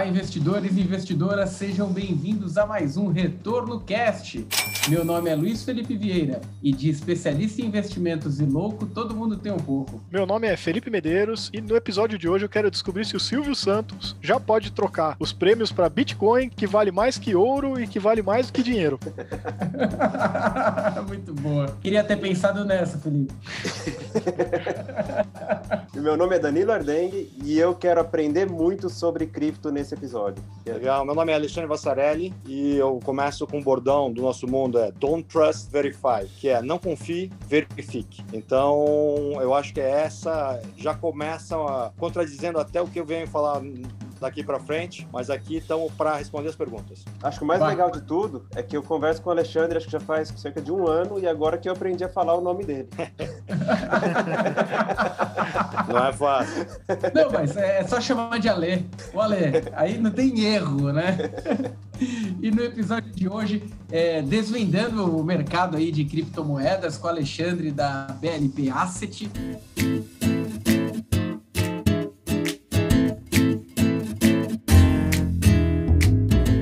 Olá, investidores e investidoras, sejam bem-vindos a mais um Retorno Cast. Meu nome é Luiz Felipe Vieira e de especialista em investimentos e louco, todo mundo tem um pouco. Meu nome é Felipe Medeiros e no episódio de hoje eu quero descobrir se o Silvio Santos já pode trocar os prêmios para Bitcoin, que vale mais que ouro e que vale mais do que dinheiro. Muito boa. Queria ter pensado nessa, Felipe. Meu nome é Danilo Ardengue e eu quero aprender muito sobre cripto nesse episódio. Legal, meu nome é Alexandre Vassarelli e eu começo com um bordão do nosso mundo é Don't Trust, Verify, que é não confie, verifique. Então, eu acho que é essa já começa contradizendo até o que eu venho falar daqui para frente, mas aqui estamos para responder as perguntas. Acho que o mais Vai. legal de tudo é que eu converso com o Alexandre, acho que já faz cerca de um ano, e agora que eu aprendi a falar o nome dele. não é fácil. Não, mas é só chamar de Alê. O Alê, aí não tem erro, né? E no episódio de hoje, é, desvendando o mercado aí de criptomoedas com Alexandre da BLP Asset.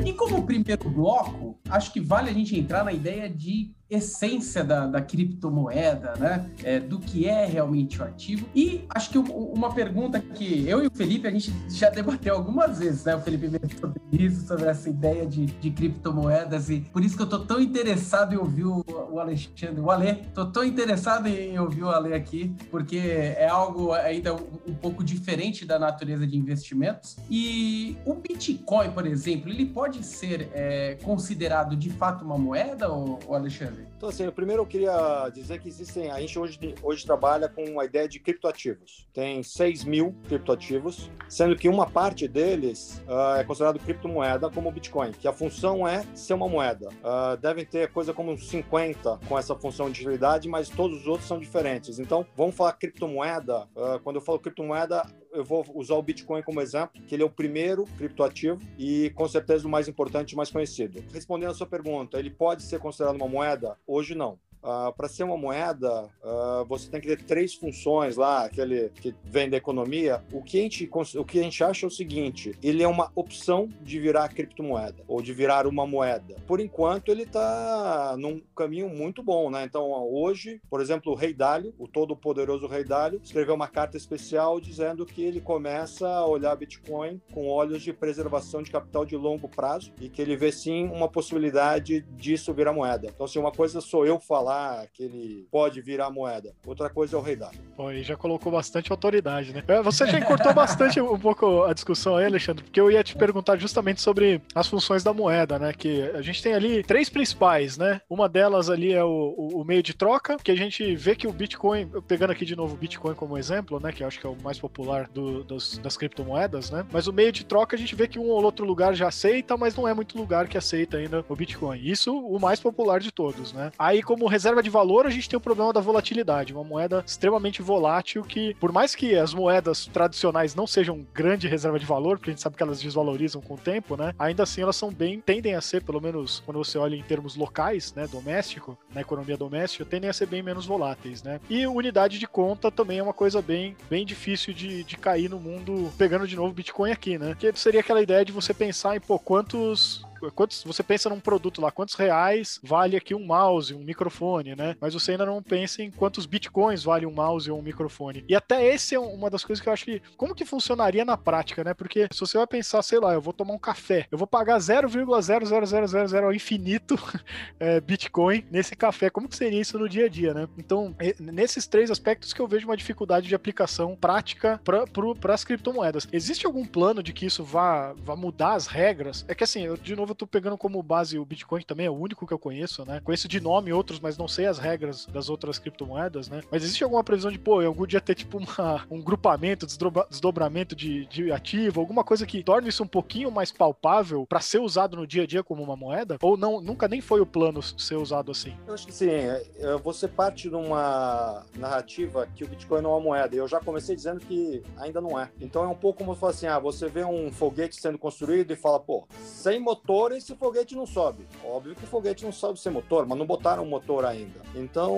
E como primeiro bloco, acho que vale a gente entrar na ideia de essência da, da criptomoeda, né? É, do que é realmente o ativo. E acho que uma pergunta que eu e o Felipe a gente já debateu algumas vezes, né? O Felipe sobre isso, sobre essa ideia de, de criptomoedas e por isso que eu tô tão interessado em ouvir o, o Alexandre, o Ale, tô tão interessado em ouvir o Ale aqui, porque é algo ainda um, um pouco diferente da natureza de investimentos. E o Bitcoin, por exemplo, ele pode ser é, considerado de fato uma moeda, ou, Alexandre? Saturday. Então, assim, primeiro eu queria dizer que existem. A gente hoje, hoje trabalha com a ideia de criptoativos. Tem 6 mil criptoativos, sendo que uma parte deles uh, é considerado criptomoeda, como o Bitcoin, que a função é ser uma moeda. Uh, devem ter coisa como 50 com essa função de utilidade, mas todos os outros são diferentes. Então, vamos falar criptomoeda. Uh, quando eu falo criptomoeda, eu vou usar o Bitcoin como exemplo, que ele é o primeiro criptoativo e com certeza o mais importante e mais conhecido. Respondendo a sua pergunta, ele pode ser considerado uma moeda? Hoje não. Uh, para ser uma moeda, uh, você tem que ter três funções lá, aquele que vem da economia. O que, a gente, o que a gente acha é o seguinte: ele é uma opção de virar criptomoeda ou de virar uma moeda. Por enquanto, ele está num caminho muito bom, né? Então, hoje, por exemplo, o Rei Dalio, o todo-poderoso Rei Dalio, escreveu uma carta especial dizendo que ele começa a olhar Bitcoin com olhos de preservação de capital de longo prazo e que ele vê sim uma possibilidade disso virar moeda. Então, assim, uma coisa sou eu falar falar que ele pode virar moeda. Outra coisa é o rei dado. Pô, e já colocou bastante autoridade, né? É, você já encurtou bastante um pouco a discussão aí, Alexandre, porque eu ia te perguntar justamente sobre as funções da moeda, né? Que a gente tem ali três principais, né? Uma delas ali é o, o, o meio de troca, que a gente vê que o Bitcoin, pegando aqui de novo o Bitcoin como exemplo, né? Que eu acho que é o mais popular do, dos, das criptomoedas, né? Mas o meio de troca a gente vê que um ou outro lugar já aceita, mas não é muito lugar que aceita ainda o Bitcoin. Isso o mais popular de todos, né? Aí, como reserva de valor, a gente tem o problema da volatilidade, uma moeda extremamente volátil que, por mais que as moedas tradicionais não sejam grande reserva de valor, porque a gente sabe que elas desvalorizam com o tempo, né? Ainda assim, elas são bem, tendem a ser, pelo menos quando você olha em termos locais, né, doméstico, na economia doméstica, tendem a ser bem menos voláteis, né? E unidade de conta também é uma coisa bem, bem difícil de, de cair no mundo, pegando de novo Bitcoin aqui, né? Que seria aquela ideia de você pensar em, pô, quantos quantos, você pensa num produto lá, quantos reais vale aqui um mouse, um microfone, né? Mas você ainda não pensa em quantos bitcoins vale um mouse ou um microfone. E até esse é uma das coisas que eu acho que como que funcionaria na prática, né? Porque se você vai pensar, sei lá, eu vou tomar um café, eu vou pagar 0,00000 ao infinito é, bitcoin nesse café, como que seria isso no dia a dia, né? Então, nesses três aspectos que eu vejo uma dificuldade de aplicação prática para as criptomoedas. Existe algum plano de que isso vá, vá mudar as regras? É que assim, eu de novo novo, eu tô pegando como base o Bitcoin, também é o único que eu conheço, né? Conheço de nome outros, mas não sei as regras das outras criptomoedas, né? Mas existe alguma previsão de, pô, algum dia ter tipo uma, um grupamento, desdobramento de, de ativo, alguma coisa que torne isso um pouquinho mais palpável para ser usado no dia a dia como uma moeda? Ou não, nunca nem foi o plano ser usado assim? Eu acho que sim. É, é, você parte de uma narrativa que o Bitcoin não é uma moeda. Eu já comecei dizendo que ainda não é. Então é um pouco como se fosse assim: ah, você vê um foguete sendo construído e fala, pô, sem motor motor e foguete não sobe. Óbvio que foguete não sobe sem motor, mas não botaram motor ainda. Então,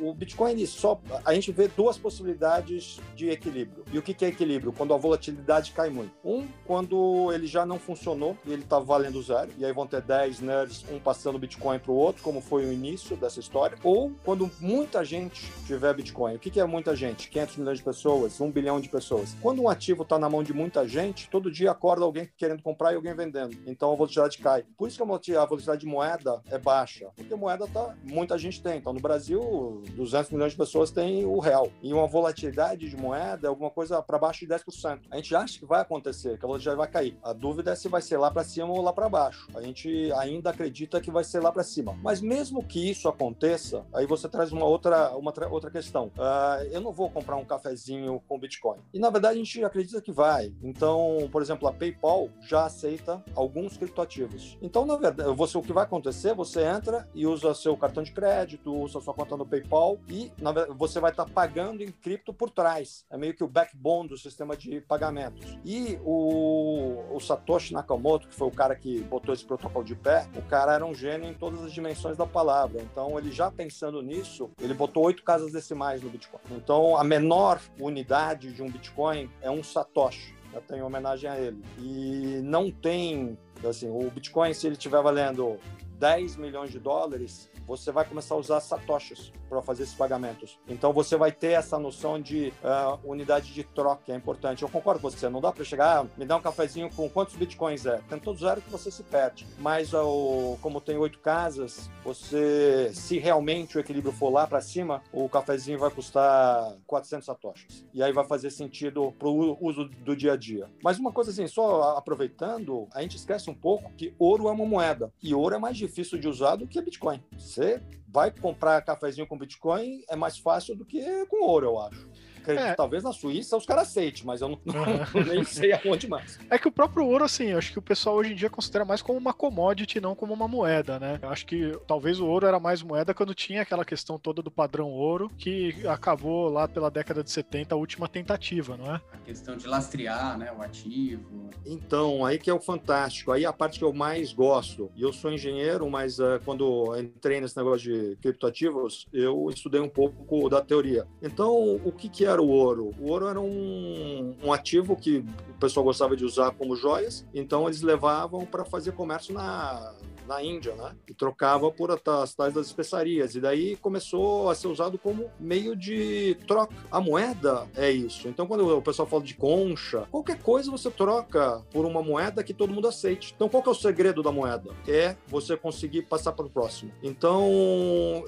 o Bitcoin ele só a gente vê duas possibilidades de equilíbrio. E o que é equilíbrio? Quando a volatilidade cai muito. Um, quando ele já não funcionou e ele está valendo zero, e aí vão ter 10 nerds, um passando Bitcoin para o outro, como foi o início dessa história. Ou quando muita gente tiver Bitcoin. O que é muita gente? 500 milhões de pessoas, 1 bilhão de pessoas. Quando um ativo está na mão de muita gente, todo dia acorda alguém querendo comprar e alguém vendendo. Então volatilidade cai. Por isso que a volatilidade de moeda é baixa, porque moeda tá muita gente tem. Então no Brasil, 200 milhões de pessoas têm o real. E uma volatilidade de moeda é alguma coisa para baixo de 10%. A gente acha que vai acontecer, que a volatilidade vai cair. A dúvida é se vai ser lá para cima ou lá para baixo. A gente ainda acredita que vai ser lá para cima. Mas mesmo que isso aconteça, aí você traz uma outra, uma outra questão. Uh, eu não vou comprar um cafezinho com Bitcoin. E na verdade a gente acredita que vai. Então, por exemplo, a PayPal já aceita alguns criptoativos. Então, na verdade, você, o que vai acontecer, você entra e usa seu cartão de crédito, usa sua conta no PayPal e verdade, você vai estar tá pagando em cripto por trás. É meio que o backbone do sistema de pagamentos. E o, o Satoshi Nakamoto, que foi o cara que botou esse protocolo de pé, o cara era um gênio em todas as dimensões da palavra. Então, ele já pensando nisso, ele botou oito casas decimais no Bitcoin. Então, a menor unidade de um Bitcoin é um Satoshi. Eu tenho homenagem a ele. E não tem, assim, o Bitcoin, se ele estiver valendo 10 milhões de dólares, você vai começar a usar satoshis para fazer esses pagamentos. Então você vai ter essa noção de uh, unidade de troca, é importante. Eu concordo com você, não dá para chegar, ah, me dá um cafezinho com quantos bitcoins é. Tem todos zero que você se perde. Mas uh, como tem oito casas, você, se realmente o equilíbrio for lá para cima, o cafezinho vai custar 400 satoshis. E aí vai fazer sentido para o uso do dia a dia. Mas uma coisa assim, só aproveitando, a gente esquece um pouco que ouro é uma moeda. E ouro é mais difícil de usar do que Bitcoin. Você vai comprar cafezinho com Bitcoin é mais fácil do que com ouro, eu acho é. talvez na Suíça os caras aceitem, mas eu não, não, nem sei aonde mais. É que o próprio ouro, assim, eu acho que o pessoal hoje em dia considera mais como uma commodity, não como uma moeda, né? Eu acho que talvez o ouro era mais moeda quando tinha aquela questão toda do padrão ouro, que acabou lá pela década de 70, a última tentativa, não é? A questão de lastrear, né, o ativo. Então, aí que é o fantástico. Aí a parte que eu mais gosto. E eu sou engenheiro, mas uh, quando entrei nesse negócio de criptoativos, eu estudei um pouco da teoria. Então, o que que era era o ouro? O ouro era um, um ativo que o pessoal gostava de usar como joias, então eles levavam para fazer comércio na, na Índia, né? E trocava por as tais das especiarias. E daí começou a ser usado como meio de troca. A moeda é isso. Então, quando o pessoal fala de concha, qualquer coisa você troca por uma moeda que todo mundo aceite. Então, qual que é o segredo da moeda? É você conseguir passar para o próximo. Então,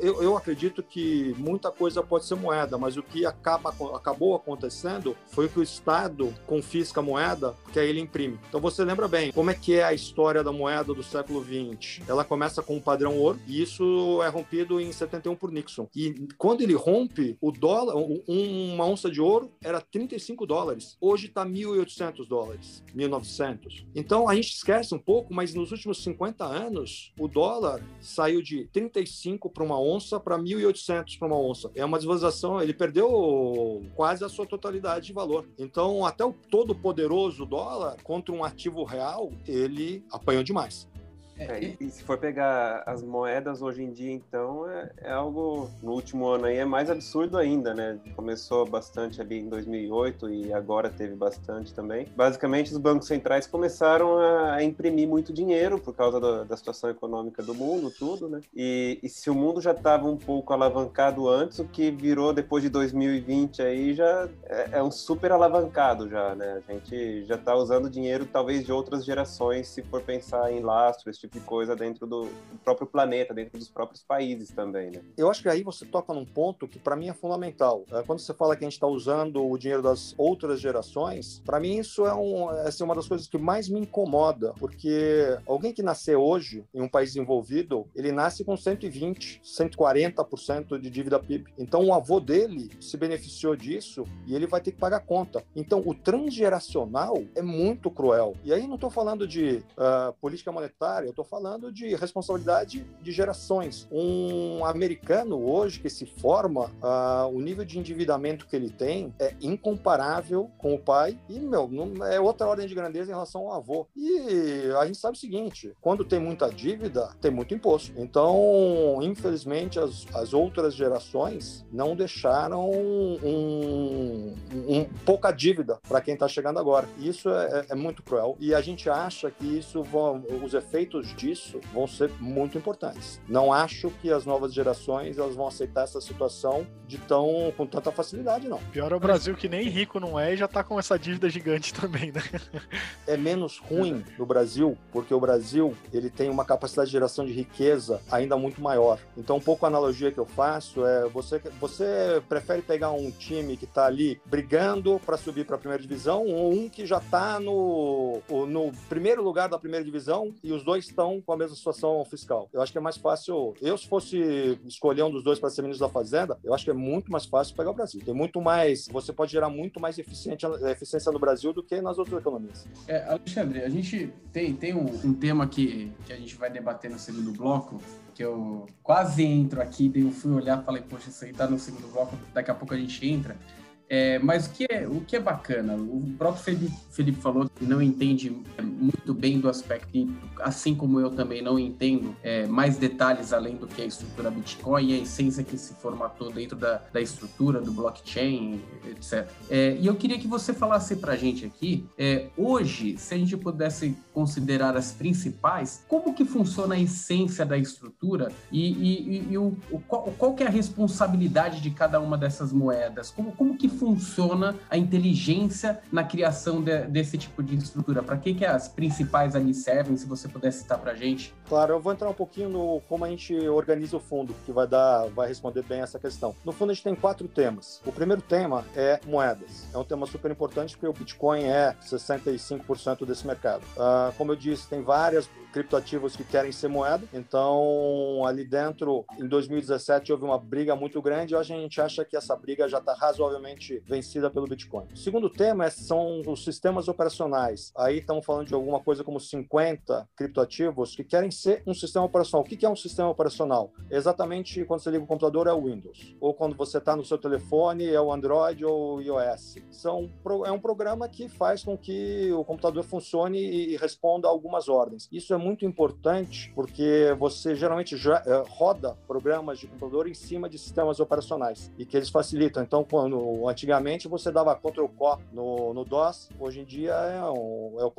eu, eu acredito que muita coisa pode ser moeda, mas o que acaba, acabou acontecendo foi que o Estado confisca a moeda, que aí ele imprime. Então, você lembra bem como é que é a história da moeda do século XX ela começa com o padrão ouro e isso é rompido em 71 por Nixon. E quando ele rompe, o dólar, uma onça de ouro era 35 dólares. Hoje está 1.800 dólares, 1.900. Então a gente esquece um pouco, mas nos últimos 50 anos, o dólar saiu de 35 para uma onça para 1.800 para uma onça. É uma desvalorização, ele perdeu quase a sua totalidade de valor. Então, até o todo poderoso dólar contra um ativo real, ele apanhou demais. É, e, e, se for pegar as moedas hoje em dia, então, é, é, algo, no último ano aí, é mais absurdo ainda, né? Começou bastante ali em 2008 e agora teve bastante também. Basicamente, os bancos centrais começaram a, a imprimir muito dinheiro por causa da, da, situação econômica do mundo, tudo, né? E, e se o mundo já estava um pouco alavancado antes, o que virou depois de 2020 aí já é, é um super alavancado já, né? A gente já está usando dinheiro talvez de outras gerações, se for pensar em lastro, esse tipo tipo de coisa dentro do, próprio planeta, dentro dos próprios países também, né? Eu acho que aí você toca num ponto que para mim é fundamental. É, quando você fala que a gente está usando o dinheiro das outras gerações, para mim isso é, um, é assim, uma das coisas que mais me incomoda, porque alguém que nasceu hoje em um país desenvolvido, ele nasce com 120, 140% de dívida PIB. Então o avô dele se beneficiou disso e ele vai ter que pagar conta. Então o transgeracional é muito cruel. E aí não estou falando de uh, política monetária, eu estou falando de responsabilidade de gerações. Um americano hoje que se forma, uh, o nível de endividamento que ele tem é incomparável com o pai e, meu, não, é outra ordem de grandeza em relação ao avô. E a gente sabe o seguinte, quando tem muita dívida, tem muito imposto. Então, infelizmente, as, as outras gerações não deixaram um, um pouca dívida para quem está chegando agora. Isso é, é, muito cruel. E a gente acha que isso vão, os efeitos disso vão ser muito importantes. Não acho que as novas gerações elas vão aceitar essa situação de tão com tanta facilidade, não. Pior é o Brasil que nem rico não é e já está com essa dívida gigante também, né? É menos ruim no Brasil, porque o Brasil ele tem uma capacidade de geração de riqueza ainda muito maior. Então, um pouco a analogia que eu faço é você, você prefere pegar um time que está ali brigando para subir para a primeira divisão ou um que já está no, no primeiro lugar da primeira divisão e os dois estão com a mesma situação fiscal. Eu acho que é mais fácil. Eu, se fosse escolher um dos dois para ser ministro da Fazenda, eu acho que é muito mais fácil pegar o Brasil. Tem muito mais. Você pode gerar muito mais eficiente, eficiência no Brasil do que nas outras economias. É, Alexandre, a gente tem, tem um, um tema que, que a gente vai debater no segundo bloco, que eu quase entro aqui, daí eu fui olhar e falei, poxa, isso aí tá no segundo bloco, daqui a pouco a gente entra. É, mas o que, é, o que é bacana, o próprio Felipe, Felipe falou que não entende muito bem do aspecto, assim como eu também não entendo é, mais detalhes além do que a estrutura Bitcoin e a essência que se formatou dentro da, da estrutura do blockchain, etc. É, e eu queria que você falasse para a gente aqui, é, hoje, se a gente pudesse considerar as principais, como que funciona a essência da estrutura e, e, e o, o, qual, qual que é a responsabilidade de cada uma dessas moedas? Como, como que funciona a inteligência na criação de, desse tipo de estrutura? Para que, que as principais ali servem, se você puder citar para gente? Claro, eu vou entrar um pouquinho no como a gente organiza o fundo, que vai dar, vai responder bem essa questão. No fundo, a gente tem quatro temas. O primeiro tema é moedas. É um tema super importante porque o Bitcoin é 65% desse mercado. Uh, como eu disse, tem várias criptoativos que querem ser moeda. Então, ali dentro, em 2017, houve uma briga muito grande. Hoje a gente acha que essa briga já está razoavelmente vencida pelo Bitcoin. O segundo tema é, são os sistemas operacionais. Aí estamos falando de alguma coisa como 50 criptoativos que querem ser um sistema operacional. O que é um sistema operacional? Exatamente quando você liga o computador é o Windows. Ou quando você está no seu telefone é o Android ou o iOS. São, é um programa que faz com que o computador funcione e responda a algumas ordens. Isso é muito importante porque você geralmente já, é, roda programas de computador em cima de sistemas operacionais e que eles facilitam. Então, quando antigamente você dava Ctrl C no, no DOS, hoje em dia é, um, é o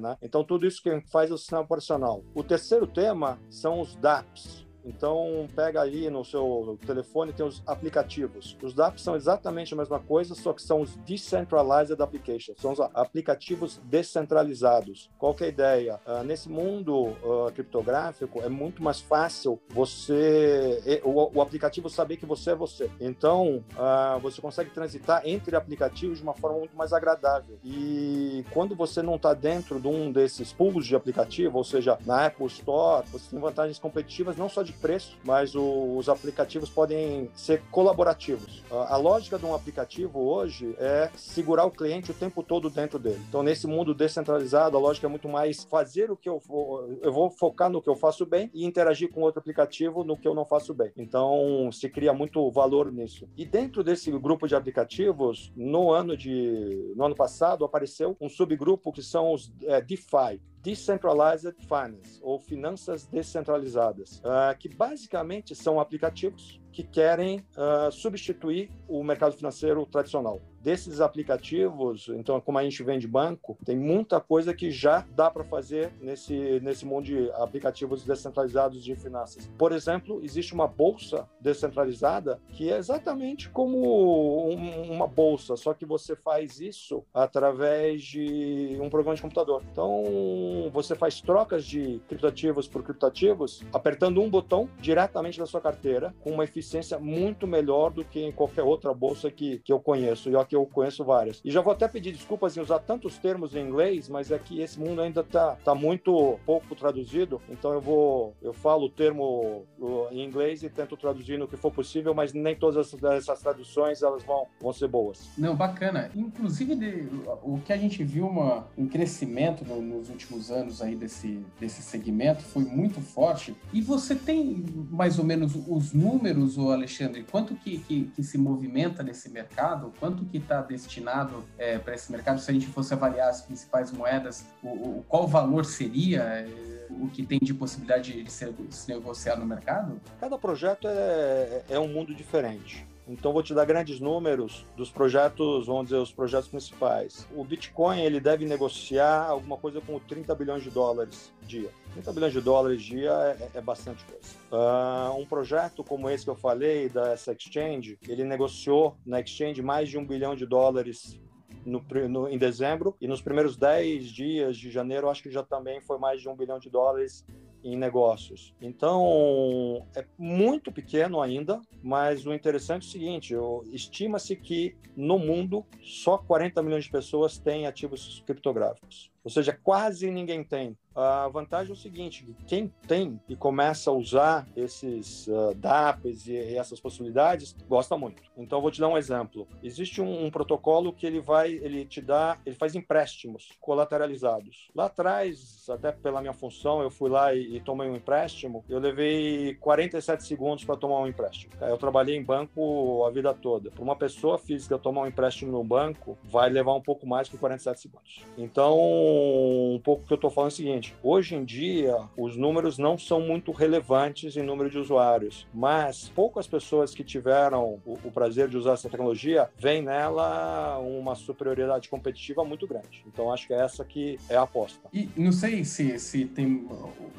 né? Então, tudo isso que faz o sistema operacional. O terceiro tema são os DApps. Então, pega ali no seu telefone, tem os aplicativos. Os dApps são exatamente a mesma coisa, só que são os Decentralized Applications, são os aplicativos descentralizados. Qual é a ideia? Uh, nesse mundo uh, criptográfico, é muito mais fácil você, o, o, aplicativo saber que você é você. Então, uh, você consegue transitar entre aplicativos de uma forma muito mais agradável. E quando você não está dentro de um desses pools de aplicativo, ou seja, na Apple Store, você tem vantagens competitivas não só de preço, mas o, os aplicativos podem ser colaborativos. A, a, lógica de um aplicativo hoje é segurar o cliente o tempo todo dentro dele. Então, nesse mundo descentralizado, a lógica é muito mais fazer o que eu vou, eu vou focar no que eu faço bem e interagir com outro aplicativo no que eu não faço bem. Então, se cria muito valor nisso. E dentro desse grupo de aplicativos, no ano de no ano passado apareceu um subgrupo que são os é, DeFi, Decentralized Finance, ou finanças descentralizadas, uh, que basicamente são aplicativos que querem uh, substituir o mercado financeiro tradicional desses aplicativos, então como a gente vende banco, tem muita coisa que já dá para fazer nesse, nesse mundo de aplicativos descentralizados de finanças. Por exemplo, existe uma bolsa descentralizada que é exatamente como um, uma bolsa, só que você faz isso através de um programa de computador. Então, você faz trocas de criptativos por criptativos apertando um botão diretamente da sua carteira com uma eficiência muito melhor do que em qualquer outra bolsa que, que eu conheço. E que eu conheço várias. E já vou até pedir desculpas em usar tantos termos em inglês, mas é que esse mundo ainda está tá muito pouco traduzido, então eu vou eu falo o termo em inglês e tento traduzir no que for possível, mas nem todas essas traduções elas vão, vão ser boas. Não, bacana. Inclusive de, o que a gente viu uma, um crescimento no, nos últimos anos aí desse, desse segmento foi muito forte. E você tem mais ou menos os números, o Alexandre, quanto que, que, que se movimenta nesse mercado, quanto que está destinado é, para esse mercado? Se a gente fosse avaliar as principais moedas, o, o qual valor seria? É, o que tem de possibilidade de se, se negociar no mercado? Cada projeto é, é um mundo diferente. Então vou te dar grandes números dos projetos, vamos dizer, os projetos principais. O Bitcoin ele deve negociar alguma coisa com 30 bilhões de dólares dia. 30 bilhões de dólares dia é, é bastante coisa. Uh, um projeto como esse que eu falei da essa exchange, ele negociou na exchange mais de um bilhão de dólares no, no, em dezembro, e nos primeiros 10 dias de janeiro, acho que já também foi mais de um bilhão de dólares em negócios. Então, é muito pequeno ainda, mas o interessante é o seguinte: estima-se que no mundo só 40 milhões de pessoas têm ativos criptográficos. Ou seja, quase ninguém tem. A vantagem é o seguinte: quem tem e começa a usar esses uh, DAPs e, e, essas possibilidades gosta muito. Então, vou te dar um exemplo. Existe um, um, protocolo que ele vai, ele te dá, ele faz empréstimos colateralizados. Lá atrás, até pela minha função, eu fui lá e, e tomei um empréstimo. Eu levei 47 segundos para tomar um empréstimo. Eu trabalhei em banco a vida toda. Para uma pessoa física tomar um empréstimo no banco, vai levar um pouco mais que 47 segundos. Então, um pouco que eu estou falando é o seguinte Hoje em dia, os números não são muito relevantes em número de usuários, mas poucas pessoas que tiveram o, o prazer de usar essa tecnologia veem nela uma superioridade competitiva muito grande. Então, acho que é essa que é a aposta. E não sei se, se tem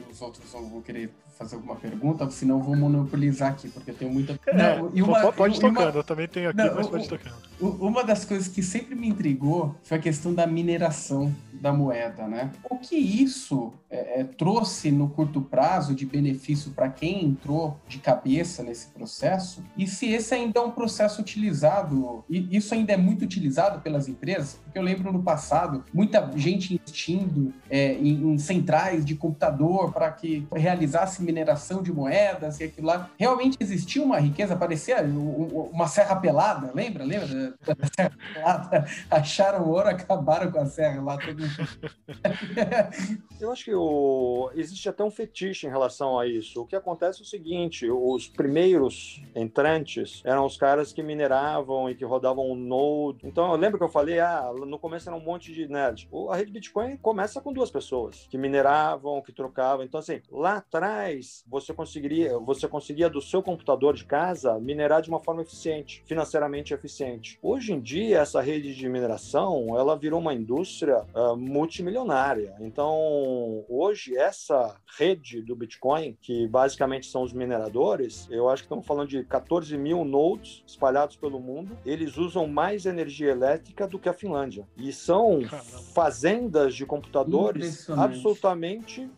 os outros vão querer fazer alguma pergunta, senão vou monopolizar aqui, porque eu tenho muita. É, não, e uma, pode ir tocando, uma... eu também tenho aqui, não, mas pode ir tocando. Uma das coisas que sempre me intrigou foi a questão da mineração da moeda, né? O que isso é, é, trouxe no curto prazo de benefício para quem entrou de cabeça nesse processo? E se esse ainda é um processo utilizado, e isso ainda é muito utilizado pelas empresas? Porque eu lembro no passado, muita gente investindo é, em, em centrais de computador para que realizasse mineração de moedas e aquilo lá. Realmente existia uma riqueza, parecia uma serra pelada, lembra? Lembra da, serra pelada? Acharam ouro, acabaram com a serra lá. Todo. Eu acho que o... existe até um fetiche em relação a isso. O que acontece é o seguinte: os primeiros entrantes eram os caras que mineravam e que rodavam um node. Então eu lembro que eu falei, ah, no começo era um monte de nerd. A rede Bitcoin começa com duas pessoas que mineravam, que trocavam. Então, assim, lá atrás você conseguiria, você conseguia do seu computador de casa minerar de uma forma eficiente, financeiramente eficiente. Hoje em dia, essa rede de mineração, ela virou uma indústria uh, multimilionária. Então, hoje, essa rede do Bitcoin, que basicamente são os mineradores, eu acho que estamos falando de 14 mil nodes espalhados pelo mundo, eles usam mais energia elétrica do que a Finlândia. E são Caramba. fazendas de computadores absolutamente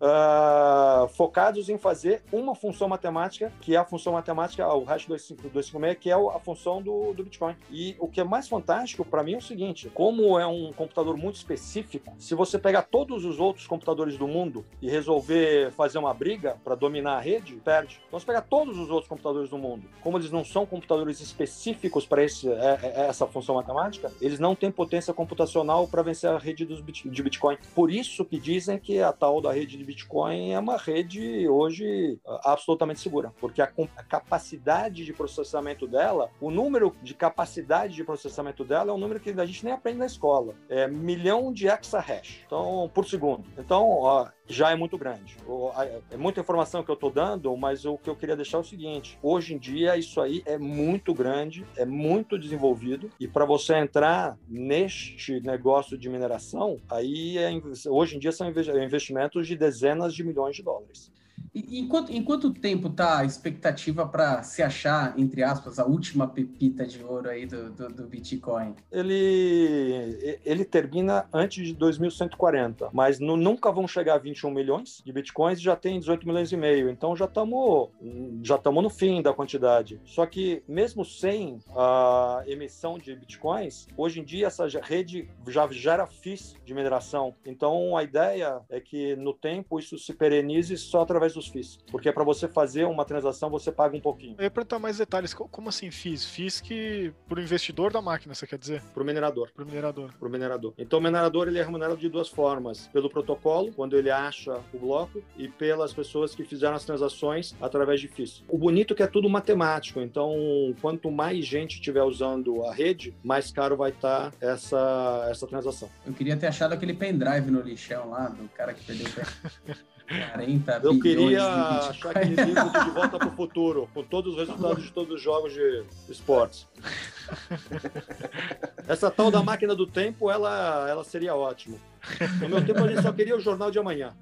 uh, focados em fazer uma função matemática, que é a função matemática, o hash 256, que é a função do, do Bitcoin. E o que é mais fantástico para mim é o seguinte: como é um computador muito específico, se você pegar todos os outros computadores do mundo e resolver fazer uma briga para dominar a rede, perde. Então, se pegar todos os outros computadores do mundo, como eles não são computadores específicos para é, é, essa função matemática, eles não têm potência computacional para vencer a rede dos de Bitcoin. Por isso que dizem que a tal da rede de Bitcoin é uma rede hoje absolutamente segura, porque a, a, capacidade de processamento dela, o número de capacidade de processamento dela é um número que a gente nem aprende na escola. É milhão de exahash, então por segundo. Então, ó, já é muito grande. É muita informação que eu estou dando, mas o que eu queria deixar é o seguinte: hoje em dia isso aí é muito grande, é muito desenvolvido e para você entrar neste negócio de mineração, aí é, hoje em dia são investimentos de dezenas de milhões de dólares. E em quanto, em quanto tempo tá a expectativa para se achar, entre aspas, a última pepita de ouro aí do, do, do, Bitcoin? Ele, ele termina antes de 2140, mas no, nunca vão chegar a 21 milhões de Bitcoins já tem 18 milhões e meio. Então já estamos já estamos no fim da quantidade. Só que mesmo sem a emissão de Bitcoins, hoje em dia essa rede já gera FIIs de mineração. Então a ideia é que no tempo isso se perenize só através dos FIIs. Porque para você fazer uma transação, você paga um pouquinho. Eu ia perguntar mais detalhes. Como assim FIIs? FIIs que pro investidor da máquina, você quer dizer? Pro minerador. Pro minerador. Pro minerador. Então o minerador ele é remunerado de duas formas. Pelo protocolo, quando ele acha o bloco, e pelas pessoas que fizeram as transações através de FIIs. O bonito é que é tudo matemático. Então, quanto mais gente estiver usando a rede, mais caro vai estar tá essa, essa transação. Eu queria ter achado aquele pendrive no lixão lá, do cara que perdeu o pé. 40 Eu queria achar aquele livro de Volta para o Futuro, com todos os resultados de todos os jogos de esportes. Essa tal da máquina do tempo, ela, ela seria ótima. No meu tempo, a gente só queria o jornal de amanhã.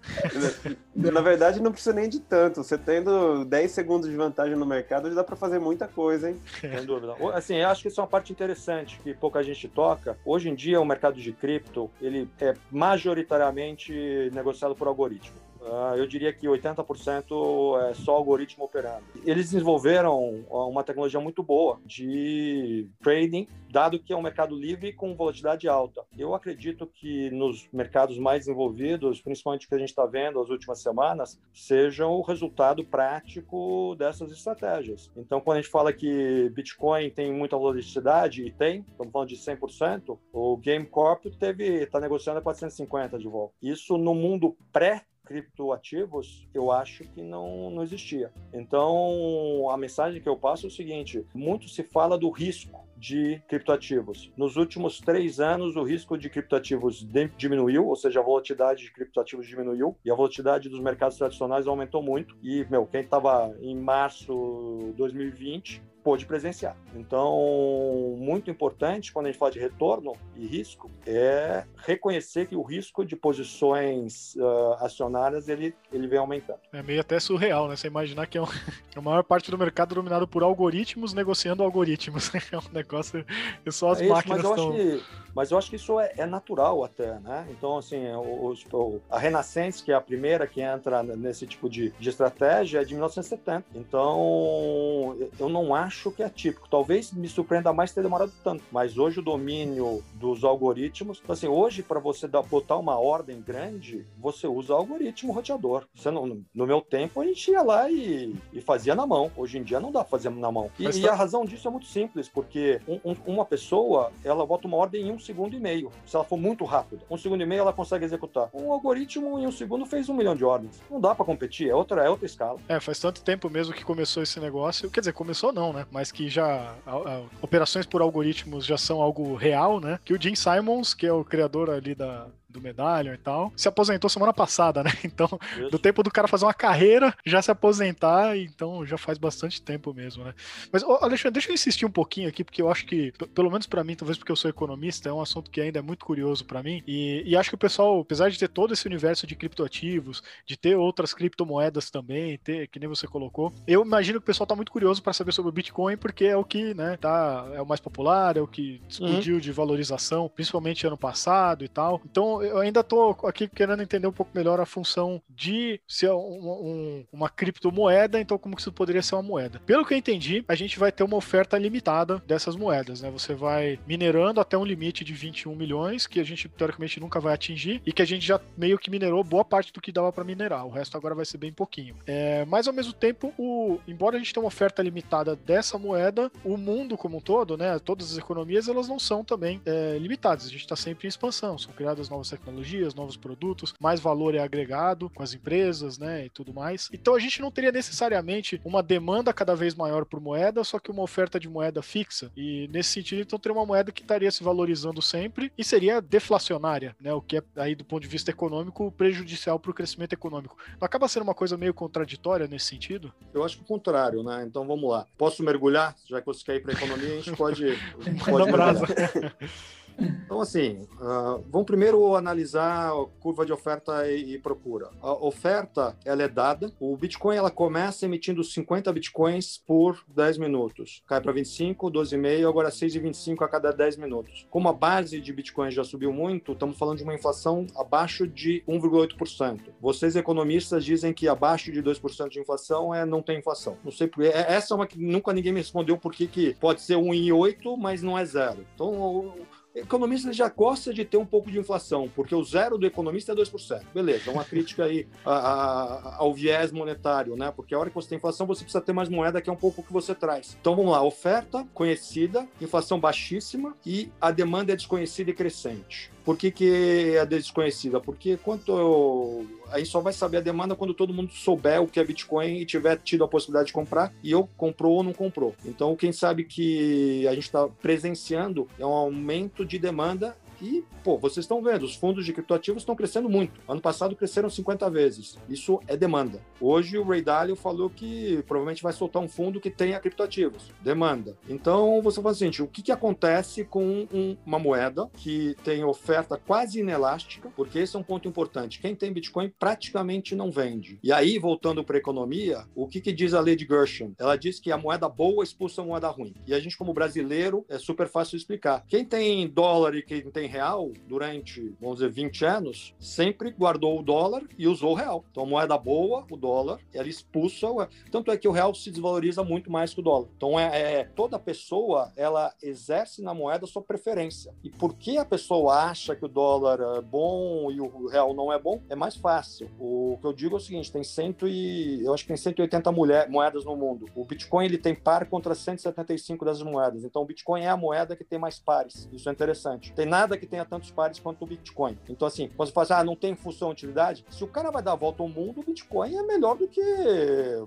Na verdade, não precisa nem de tanto. Você tendo 10 segundos de vantagem no mercado, já dá para fazer muita coisa, hein? Sem dúvida. Assim, eu acho que isso é uma parte interessante que pouca gente toca. Hoje em dia, o mercado de cripto, ele é majoritariamente negociado por algoritmo. Uh, eu diria que 80% é só algoritmo operando. Eles desenvolveram uma tecnologia muito boa de trading, dado que é um mercado livre com volatilidade alta. Eu acredito que nos mercados mais desenvolvidos, principalmente o que a gente está vendo nas últimas semanas, sejam o resultado prático dessas estratégias. Então, quando a gente fala que Bitcoin tem muita volatilidade, e tem, estamos falando de 100%, o GameCorp está negociando a 450 de volta. Isso no mundo pré criptoativos, eu acho que não, não existia. Então, a mensagem que eu passo é o seguinte: muito se fala do risco de criptoativos. Nos últimos três anos, o risco de criptoativos diminuiu, ou seja, a volatilidade de criptoativos diminuiu e a volatilidade dos mercados tradicionais aumentou muito. E, meu, quem estava em março de 2020 pôde presenciar. Então, muito importante quando a gente fala de retorno e risco é reconhecer que o risco de posições uh, acionárias ele, ele vem aumentando. É meio até surreal, né? Você imaginar que é um, a maior parte do mercado dominado por algoritmos negociando algoritmos. É um negócio que só as é isso, máquinas mas eu estão... Acho que, mas eu acho que isso é, é natural até, né? Então, assim, o, o, a Renaissance, que é a primeira que entra nesse tipo de, de estratégia, é de 1970. Então, eu não acho que é típico. Talvez me surpreenda mais ter demorado tanto, mas hoje o domínio dos algoritmos, então, assim, hoje para você dar, botar uma ordem grande, você usa algoritmo roteador. Você não, no meu tempo a gente ia lá e, e fazia na mão. Hoje em dia não dá pra fazer na mão. E, tá... e a razão disso é muito simples, porque um, um, uma pessoa, ela bota uma ordem em um segundo e meio. Se ela for muito rápida, um segundo e meio ela consegue executar. Um algoritmo em um segundo fez um milhão de ordens. Não dá para competir, é outra, é outra escala. É, faz tanto tempo mesmo que começou esse negócio. Quer dizer, começou não, né? mas que já a, a, operações por algoritmos já são algo real, né? Que o Jim Simons, que é o criador ali da, do Medallion e tal, se aposentou semana passada, né? Então, do tempo do cara fazer uma carreira, já se aposentar, então já faz bastante tempo mesmo, né? Mas, Alexandre, deixa eu insistir um pouquinho aqui, porque eu acho que, pelo menos para mim, talvez porque eu sou economista, é um assunto que ainda é muito curioso para mim, e, e, acho que o pessoal, apesar de ter todo esse universo de criptoativos, de ter outras criptomoedas também, ter, que nem você colocou, eu imagino que o pessoal tá muito curioso para saber sobre o Bitcoin, porque é o que, né, tá, é o mais popular, é o que explodiu uhum. de valorização, principalmente ano passado e tal. Então, eu ainda estou aqui querendo entender um pouco melhor a função de ser um, um, uma criptomoeda, então como que isso poderia ser uma moeda. Pelo que eu entendi, a gente vai ter uma oferta limitada dessas moedas, né? Você vai minerando até um limite de 21 milhões, que a gente teoricamente nunca vai atingir, e que a gente já meio que minerou boa parte do que dava para minerar. O resto agora vai ser bem pouquinho. É, mas ao mesmo tempo, o, embora a gente tenha uma oferta limitada dessa moeda, o mundo como um todo, né? Todas as economias, elas não são também é, limitadas. A gente está sempre em expansão, são criadas novas tecnologias, novos produtos, mais valor é agregado com as empresas, né, e tudo mais. Então a gente não teria necessariamente uma demanda cada vez maior por moeda, só que uma oferta de moeda fixa. E nesse sentido, então teria uma moeda que estaria se valorizando sempre e seria deflacionária, né, o que é aí do ponto de vista econômico prejudicial para o crescimento econômico. Não acaba sendo uma coisa meio contraditória nesse sentido? Eu acho que o contrário, né? Então vamos lá. Posso mergulhar? Já que você quer ir para a economia, a gente pode. pode Então, assim, uh, vamos primeiro analisar a curva de oferta e, e, procura. A oferta, ela é dada. O Bitcoin, ela começa emitindo 50 Bitcoins por 10 minutos. Cai para 25, 12,5, agora 6,25 a cada 10 minutos. Como a base de Bitcoin já subiu muito, estamos falando de uma inflação abaixo de 1,8%. Vocês, economistas, dizem que abaixo de 2% de inflação é não tem inflação. Não sei porque. É, essa é uma que nunca ninguém me respondeu por que pode ser 1,8, mas não é zero. Então, economista já gosta de ter um pouco de inflação, porque o zero do economista é 2%. Beleza, é uma crítica aí a, a, ao viés monetário, né? Porque a hora que você tem inflação, você precisa ter mais moeda, que é um pouco o que você traz. Então vamos lá, oferta conhecida, inflação baixíssima e a demanda é desconhecida e crescente. Por que, que é desconhecida? Porque quanto aí só vai saber a demanda quando todo mundo souber o que é Bitcoin e tiver tido a possibilidade de comprar e eu comprou ou não comprou. Então, quem sabe que a gente está presenciando é um aumento de demanda e, pô, vocês estão vendo, os fundos de criptoativos estão crescendo muito. Ano passado cresceram 50 vezes. Isso é demanda. Hoje o Ray Dalio falou que provavelmente vai soltar um fundo que tenha criptoativos. Demanda. Então você fala assim, o que, que acontece com um, uma moeda que tem oferta quase inelástica? Porque esse é um ponto importante. Quem tem Bitcoin praticamente não vende. E aí, voltando para a economia, o que, que diz a de Gershon? Ela diz que a moeda boa expulsa a moeda ruim. E a gente, como brasileiro, é super fácil explicar. Quem tem dólar e quem tem real durante, vamos dizer, 20 anos, sempre guardou o dólar e usou o real. Então, a moeda boa, o dólar, ela expulsa. O... Tanto é que o real se desvaloriza muito mais que o dólar. Então, é, é toda pessoa, ela exerce na moeda sua preferência. E por que a pessoa acha que o dólar é bom e o real não é bom? É mais fácil. O que eu digo é o seguinte: tem cento e. Eu acho que tem 180 mulher, moedas no mundo. O Bitcoin ele tem par contra 175 das moedas. Então, o Bitcoin é a moeda que tem mais pares. Isso é interessante. Tem nada que tenha tantos pares quanto o Bitcoin. Então, assim, quando você fala assim, ah, não tem função utilidade, se o cara vai dar a volta ao mundo, o Bitcoin é melhor do que.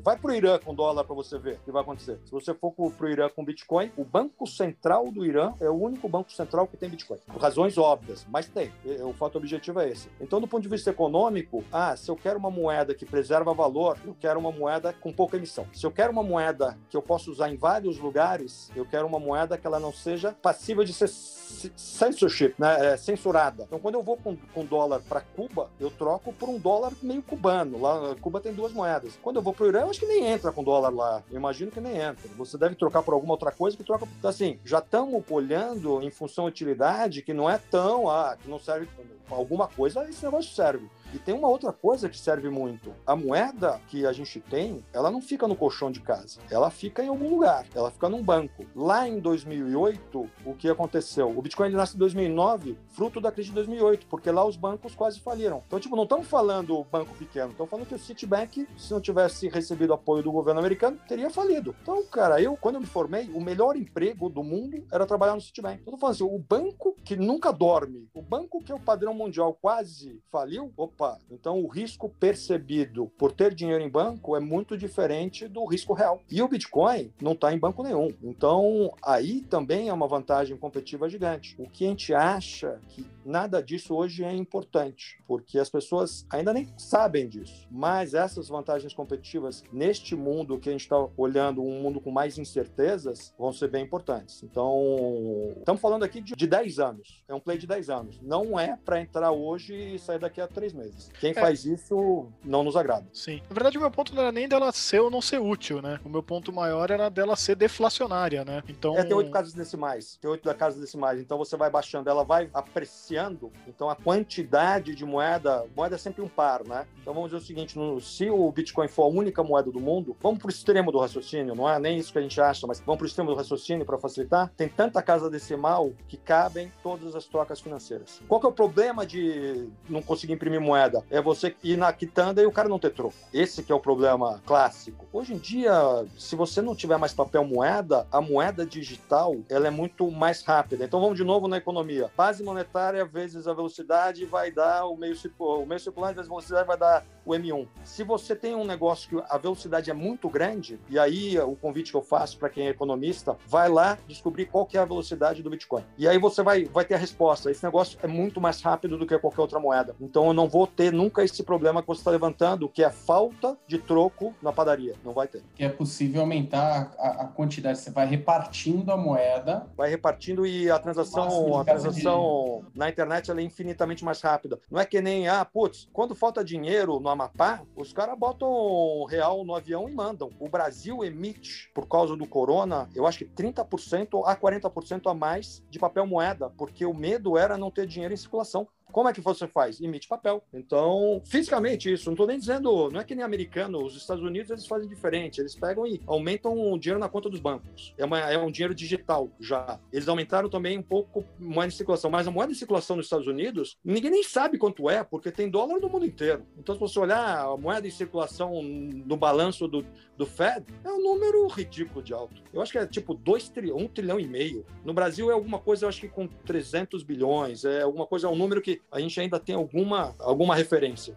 Vai pro Irã com dólar para você ver o que vai acontecer. Se você for pro Irã com Bitcoin, o Banco Central do Irã é o único banco central que tem Bitcoin. Por razões óbvias, mas tem. O fato objetivo é esse. Então, do ponto de vista econômico, ah, se eu quero uma moeda que preserva valor, eu quero uma moeda com pouca emissão. Se eu quero uma moeda que eu possa usar em vários lugares, eu quero uma moeda que ela não seja passível de ser censorship, né? é, censurada. Então, quando eu vou com, com dólar para Cuba, eu troco por um dólar meio cubano. Lá, Cuba tem duas moedas. Quando eu vou para o Irã, eu acho que nem entra com dólar lá. Eu imagino que nem entra. Você deve trocar por alguma outra coisa que troca. Então, assim, já estamos olhando em função de utilidade que não é tão, ah, que não serve alguma coisa, esse negócio serve. E tem uma outra coisa que serve muito. A moeda que a gente tem, ela não fica no colchão de casa. Ela fica em algum lugar. Ela fica num banco. Lá em 2008, o que aconteceu? O Bitcoin nasce em 2009, fruto da crise de 2008, porque lá os bancos quase faliram. Então, tipo, não estamos falando banco pequeno, estamos falando que o Citibank, se não tivesse recebido apoio do governo americano, teria falido. Então, cara, eu, quando eu me formei, o melhor emprego do mundo era trabalhar no Citibank. Eu tô falando assim, o banco que nunca dorme, o banco que é o padrão mundial quase faliu, opa, então o risco percebido por ter dinheiro em banco é muito diferente do risco real. E o Bitcoin não está em banco nenhum. Então aí também é uma vantagem competitiva gigante. O que a gente acha que nada disso hoje é importante, porque as pessoas ainda nem sabem disso. Mas essas vantagens competitivas neste mundo que a gente está olhando, um mundo com mais incertezas, vão ser bem importantes. Então, estamos falando aqui de, de 10 anos. É um play de 10 anos. Não é para entrar hoje e sair daqui a três meses. Quem é. faz isso não nos agrada. Sim. Na verdade, o meu ponto não era nem dela ser ou não ser útil, né? O meu ponto maior era dela ser deflacionária, né? Então. É, tem oito casas decimais. Tem oito da casas decimais. Então você vai baixando, ela vai apreciando. Então a quantidade de moeda, moeda é sempre um par, né? Então vamos dizer o seguinte: no, se o Bitcoin for a única moeda do mundo, vamos pro extremo do raciocínio, não é nem isso que a gente acha, mas vamos pro extremo do raciocínio para facilitar. Tem tanta casa decimal que cabem todas as trocas financeiras. Qual que é o problema de não conseguir imprimir moeda? É você ir na quitanda e o cara não ter troco. Esse que é o problema clássico. Hoje em dia, se você não tiver mais papel moeda, a moeda digital ela é muito mais rápida. Então vamos de novo na economia. Base monetária vezes a velocidade vai dar o meio circular, o meio circular vezes a velocidade vai dar o M1. Se você tem um negócio que a velocidade é muito grande, e aí o convite que eu faço para quem é economista, vai lá descobrir qual que é a velocidade do Bitcoin. E aí você vai, vai ter a resposta. Esse negócio é muito mais rápido do que qualquer outra moeda. Então eu não vou ter nunca esse problema que você está levantando, que é a falta de troco na padaria. Não vai ter. Que é possível aumentar a, a quantidade. Você vai repartindo a moeda. Vai repartindo e a transação, a transação na internet é infinitamente mais rápida. Não é que nem, ah, putz, quando falta dinheiro no Amapá, os caras botam real no avião e mandam. O Brasil emite, por causa do corona, eu acho que 30% a 40% a mais de papel moeda, porque o medo era não ter dinheiro em circulação. Como é que você faz? Emite papel. Então, fisicamente isso, não estou nem dizendo, não é que nem americano, os Estados Unidos eles fazem diferente, eles pegam e aumentam o dinheiro na conta dos bancos. É, uma, é um dinheiro digital já. Eles aumentaram também um pouco moeda em circulação, mas a moeda em circulação nos Estados Unidos, ninguém nem sabe quanto é, porque tem dólar no mundo inteiro. Então, se você olhar a moeda em circulação no balanço do, do Fed, é um número ridículo de alto. Eu acho que é tipo 2 trilhão, 1 trilhão e meio. No Brasil é alguma coisa, eu acho que com 300 bilhões, é alguma coisa, é um número que a gente ainda tem alguma, alguma referência.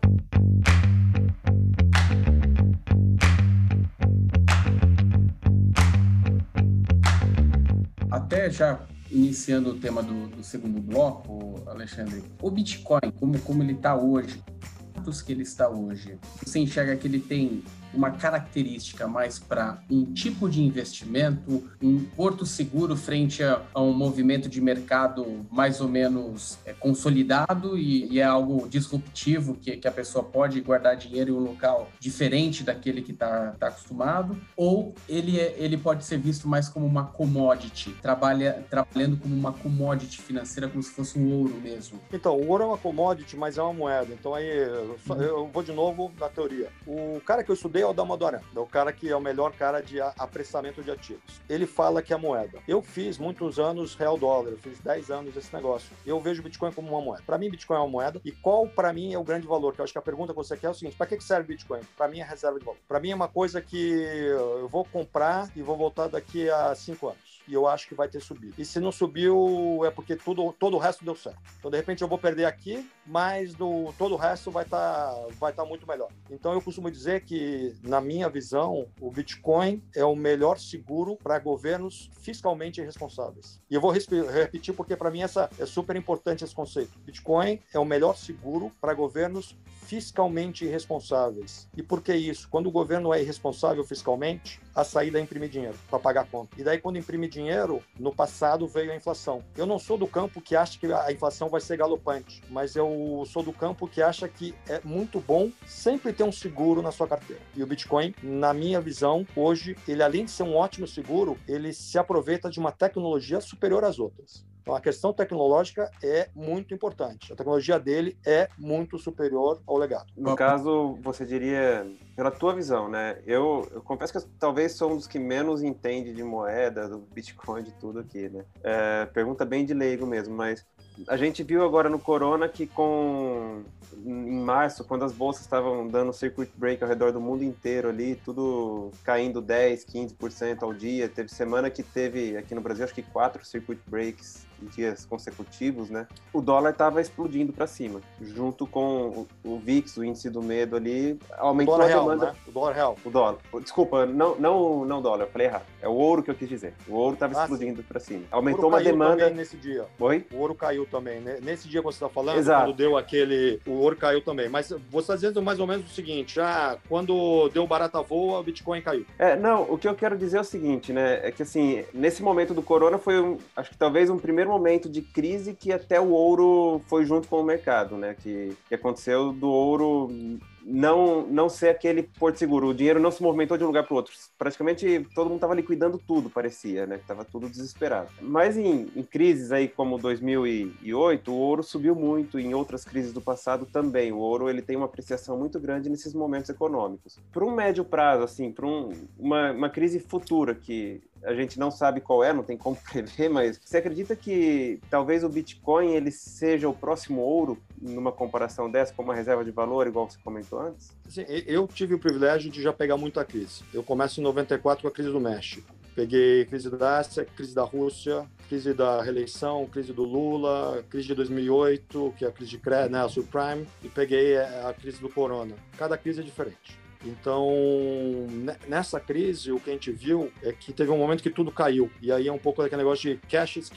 Até já iniciando o tema do, do segundo bloco, Alexandre, o Bitcoin, como, como ele está hoje, que ele está hoje, você enxerga que ele tem uma característica mais para um tipo de investimento, um porto seguro frente a, a um movimento de mercado mais ou menos é, consolidado e, e, é algo disruptivo que, que, a pessoa pode guardar dinheiro em um local diferente daquele que está tá acostumado, ou ele, é, ele pode ser visto mais como uma commodity, trabalha, trabalhando como uma commodity financeira, como se fosse um ouro mesmo. Então, o ouro é uma commodity, mas é uma moeda. Então aí eu, eu vou de novo na teoria. O cara que eu estudei é o Damodaran, é o cara que é o melhor cara de apressamento de ativos. Ele fala que é a moeda. Eu fiz muitos anos real dólar, eu fiz 10 anos esse negócio. Eu vejo Bitcoin como uma moeda. Para mim, Bitcoin é uma moeda. E qual para mim é o grande valor? Que eu acho que a pergunta que você quer é o seguinte: para que serve Bitcoin? Para mim é reserva de valor. Para mim é uma coisa que eu vou comprar e vou voltar daqui a 5 anos e eu acho que vai ter subido. E se não subiu, é porque tudo, todo o resto deu certo. Então, de repente, eu vou perder aqui, mas do, todo o resto vai estar tá, vai tá muito melhor. Então, eu costumo dizer que, na minha visão, o Bitcoin é o melhor seguro para governos fiscalmente responsáveis. E eu vou repetir porque, para mim, essa é super importante esse conceito. Bitcoin é o melhor seguro para governos fiscalmente irresponsáveis. E por que isso? Quando o governo é irresponsável fiscalmente, a saída é imprimir dinheiro para pagar a conta. E daí, quando imprime dinheiro, no passado veio a inflação. Eu não sou do campo que acha que a inflação vai ser galopante, mas eu sou do campo que acha que é muito bom sempre ter um seguro na sua carteira. E o Bitcoin, na minha visão, hoje, ele além de ser um ótimo seguro, ele se aproveita de uma tecnologia superior às outras. Então, a questão tecnológica é muito importante. A tecnologia dele é muito superior ao legado. No caso, você diria, pela tua visão, né? Eu, eu confesso que eu, talvez sou um dos que menos entende de moeda, do Bitcoin, de tudo aqui, né? É, pergunta bem de leigo mesmo, mas a gente viu agora no Corona que com em março, quando as bolsas estavam dando circuit break ao redor do mundo inteiro ali, tudo caindo 10, 15% ao dia, teve semana que teve aqui no Brasil acho que quatro circuit breaks dias consecutivos, né? O dólar estava explodindo para cima, junto com o, o, VIX, o índice do medo ali, aumentou a demanda. Real, né? O dólar real. O dólar. Desculpa, não, não, não dólar, eu falei errado. É o ouro que eu quis dizer. O ouro estava ah, explodindo para cima. Aumentou uma demanda nesse dia. Oi? O ouro caiu também, né? Nesse dia que você está falando, Exato. quando deu aquele, o ouro caiu também. Mas você está dizendo mais ou menos o seguinte: ah, quando deu barata voa, o Bitcoin caiu. É, não. O que eu quero dizer é o seguinte, né? É que assim, nesse momento do corona foi, um, acho que talvez um primeiro momento de crise que até o ouro foi junto com o mercado, né? Que, que aconteceu do ouro não, não ser aquele porto seguro. O dinheiro não se movimentou de um lugar para outro. Praticamente todo mundo estava liquidando tudo, parecia, né? Tava tudo desesperado. Mas em, em, crises aí como 2008, o ouro subiu muito. Em outras crises do passado também. O ouro ele tem uma apreciação muito grande nesses momentos econômicos. Para um médio prazo, assim, para um, uma, uma crise futura que a gente não sabe qual é, não tem como prever, mas você acredita que talvez o Bitcoin ele seja o próximo ouro numa comparação dessa com uma reserva de valor, igual você comentou antes? Sim, eu tive o privilégio de já pegar muita crise. Eu começo em 94 com a crise do México. Peguei crise da Ásia, crise da Rússia, crise da reeleição, crise do Lula, crise de 2008, que é a crise de crédito, né, a subprime, e peguei a crise do corona. Cada crise é diferente. Então, nessa crise, o que a gente viu é que teve um momento que tudo caiu. E aí é um pouco daquele negócio de cash is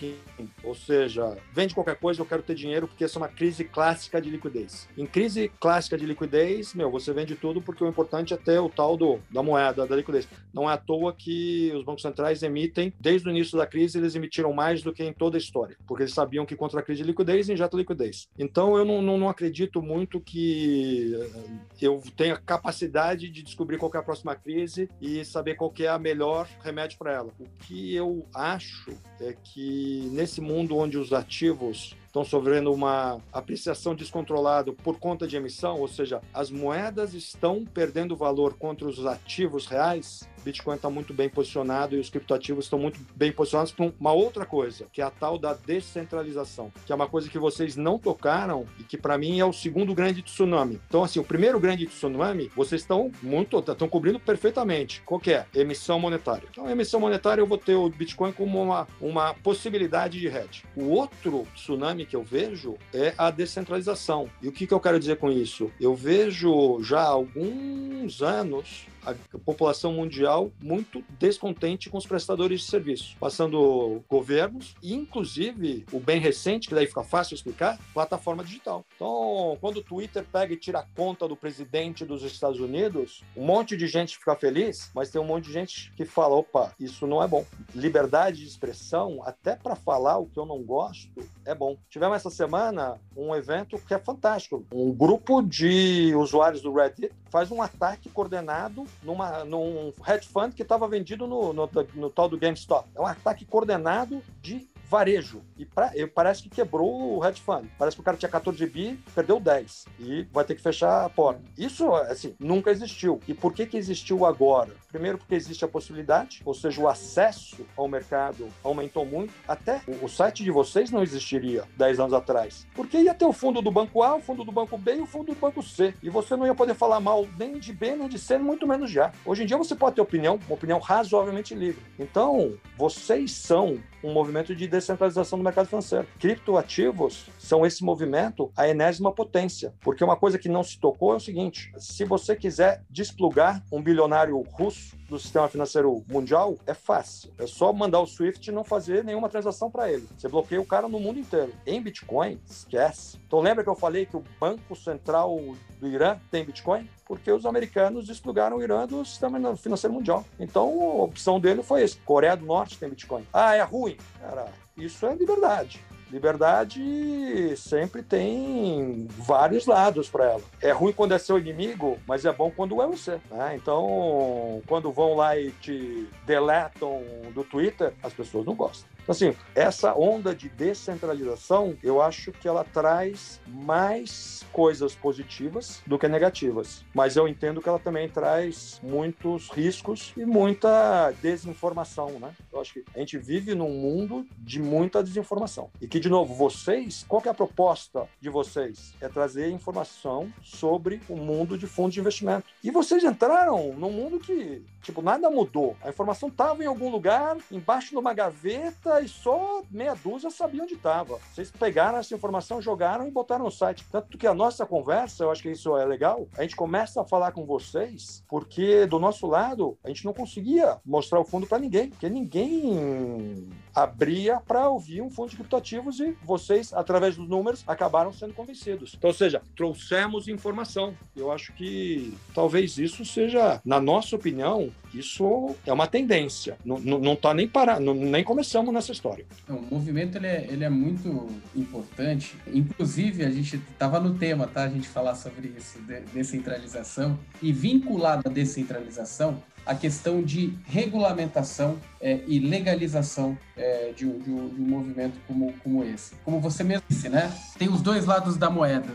ou seja, vende qualquer coisa, eu quero ter dinheiro porque essa é uma crise clássica de liquidez. Em crise clássica de liquidez, meu, você vende tudo porque o importante é ter o tal do, da moeda, da liquidez. Não é à toa que os bancos centrais emitem, desde o início da crise, eles emitiram mais do que em toda a história, porque eles sabiam que contra a crise de liquidez injeta liquidez. Então, eu não, não, não acredito muito que eh, eu tenha capacidade de descobrir qual é a próxima crise e saber qual é a melhor remédio para ela. O que eu acho é que nesse mundo onde os ativos estão sofrendo uma apreciação descontrolada por conta de emissão, ou seja, as moedas estão perdendo valor contra os ativos reais, Bitcoin está muito bem posicionado e os criptoativos estão muito bem posicionados para uma outra coisa, que é a tal da descentralização, que é uma coisa que vocês não tocaram e que para mim é o segundo grande tsunami. Então, assim, o primeiro grande tsunami, vocês estão muito, estão cobrindo perfeitamente. Qual que é? Emissão monetária. Então, emissão monetária, eu vou ter o Bitcoin como uma, uma possibilidade de hedge. O outro tsunami que eu vejo é a descentralização. E o que, que eu quero dizer com isso? Eu vejo já há alguns anos a população mundial muito descontente com os prestadores de serviço, passando governos e, inclusive, o bem recente, que daí fica fácil explicar, plataforma digital. Então, quando o Twitter pega e tira a conta do presidente dos Estados Unidos, um monte de gente fica feliz, mas tem um monte de gente que fala: opa, isso não é bom. Liberdade de expressão, até para falar o que eu não gosto, é bom. Tivemos essa semana um evento que é fantástico. Um grupo de usuários do Reddit faz um ataque coordenado numa, num hedge fund que estava vendido no, no, no tal do GameStop. É um ataque coordenado de varejo. E pra, parece que quebrou o hedge fund. Parece que o cara tinha 14 bi, perdeu 10. E vai ter que fechar a porta. Isso, assim, nunca existiu. E por que que existiu agora? Primeiro porque existe a possibilidade, ou seja, o acesso ao mercado aumentou muito. Até o, o site de vocês não existiria 10 anos atrás. Porque ia ter o fundo do banco A, o fundo do banco B e o fundo do banco C. E você não ia poder falar mal nem de B, nem de C, muito menos A. Hoje em dia você pode ter opinião, uma opinião razoavelmente livre. Então, vocês são um movimento de descentralização do mercado financeiro. Criptoativos são esse movimento a enésima potência, porque uma coisa que não se tocou é o seguinte: se você quiser desplugar um bilionário russo do sistema financeiro mundial, é fácil. É só mandar o SWIFT e não fazer nenhuma transação para ele. Você bloqueia o cara no mundo inteiro. Em Bitcoin, esquece. Então lembra que eu falei que o Banco Central do Irã tem Bitcoin? Porque os americanos desplugaram o Irã do sistema financeiro mundial. Então a opção dele foi esse. Coreia do Norte tem Bitcoin. Ah, é ruim. Cara, isso é liberdade. Liberdade sempre tem vários lados para ela. É ruim quando é seu inimigo, mas é bom quando é você. Né? Então, quando vão lá e te deletam do Twitter, as pessoas não gostam. Então, assim, essa onda de descentralização, eu acho que ela traz mais coisas positivas do que negativas. Mas eu entendo que ela também traz muitos riscos e muita desinformação, né? Eu acho que a gente vive num mundo de muita desinformação. E que, de novo, vocês, qual é a proposta de vocês? É trazer informação sobre o mundo de fundos de investimento. E vocês entraram num mundo que, tipo, nada mudou. A informação estava em algum lugar, embaixo de uma gaveta, e só meia dúzia sabia onde estava. Vocês pegaram essa informação, jogaram e botaram no site. Tanto que a nossa conversa, eu acho que isso é legal, a gente começa a falar com vocês, porque do nosso lado, a gente não conseguia mostrar o fundo para ninguém, porque ninguém abria para ouvir um fundo de criptoativos e vocês, através dos números, acabaram sendo convencidos. Então, ou seja, trouxemos informação. Eu acho que talvez isso seja, na nossa opinião, isso é uma tendência. Não está nem parando, nem começamos nessa história. O movimento ele é, ele é muito importante. Inclusive, a gente estava no tema, tá? A gente falar sobre isso, de, descentralização. E vinculado à descentralização, a questão de regulamentação é, e legalização é, de, de, de, um, movimento como, como esse. Como você mesmo disse, né? Tem os dois lados da moeda,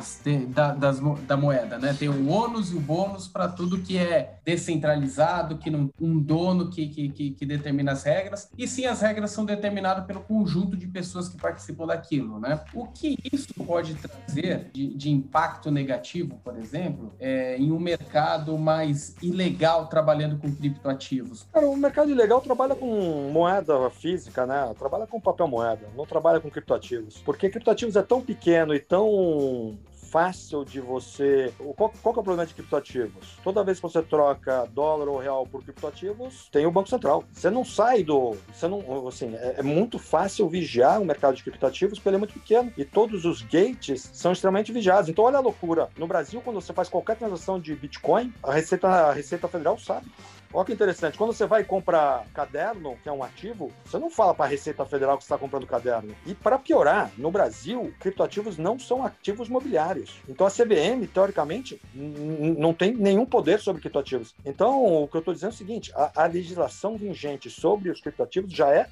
da, das, da moeda, né? Tem o ônus e o bônus para tudo que é descentralizado, que não um dono que, que, que, que, determina as regras, e sim as regras são determinadas pelo conjunto de pessoas que participam daquilo, né? O que isso pode trazer de, de impacto negativo, por exemplo, é, em um mercado mais ilegal trabalhando com criptoativos? Cara, o mercado ilegal trabalha com moeda física, né? Trabalha com papel moeda, não trabalha com criptoativos. Porque criptoativos é tão pequeno e tão fácil de você. Qual, qual é o problema de criptoativos? Toda vez que você troca dólar ou real por criptoativos, tem o Banco Central. Você não sai do. Você não, assim, é, é muito fácil vigiar o mercado de criptoativos porque ele é muito pequeno. E todos os gates são extremamente vigiados. Então, olha a loucura. No Brasil, quando você faz qualquer transação de Bitcoin, a Receita, a Receita Federal sabe. Olha que interessante, quando você vai comprar caderno, que é um ativo, você não fala para a Receita Federal que você está comprando caderno. E para piorar, no Brasil, criptoativos não são ativos mobiliários. Então a CVM, teoricamente, não tem nenhum poder sobre criptoativos. Então, o que eu estou dizendo é o seguinte: a, a, legislação vigente sobre os criptoativos já é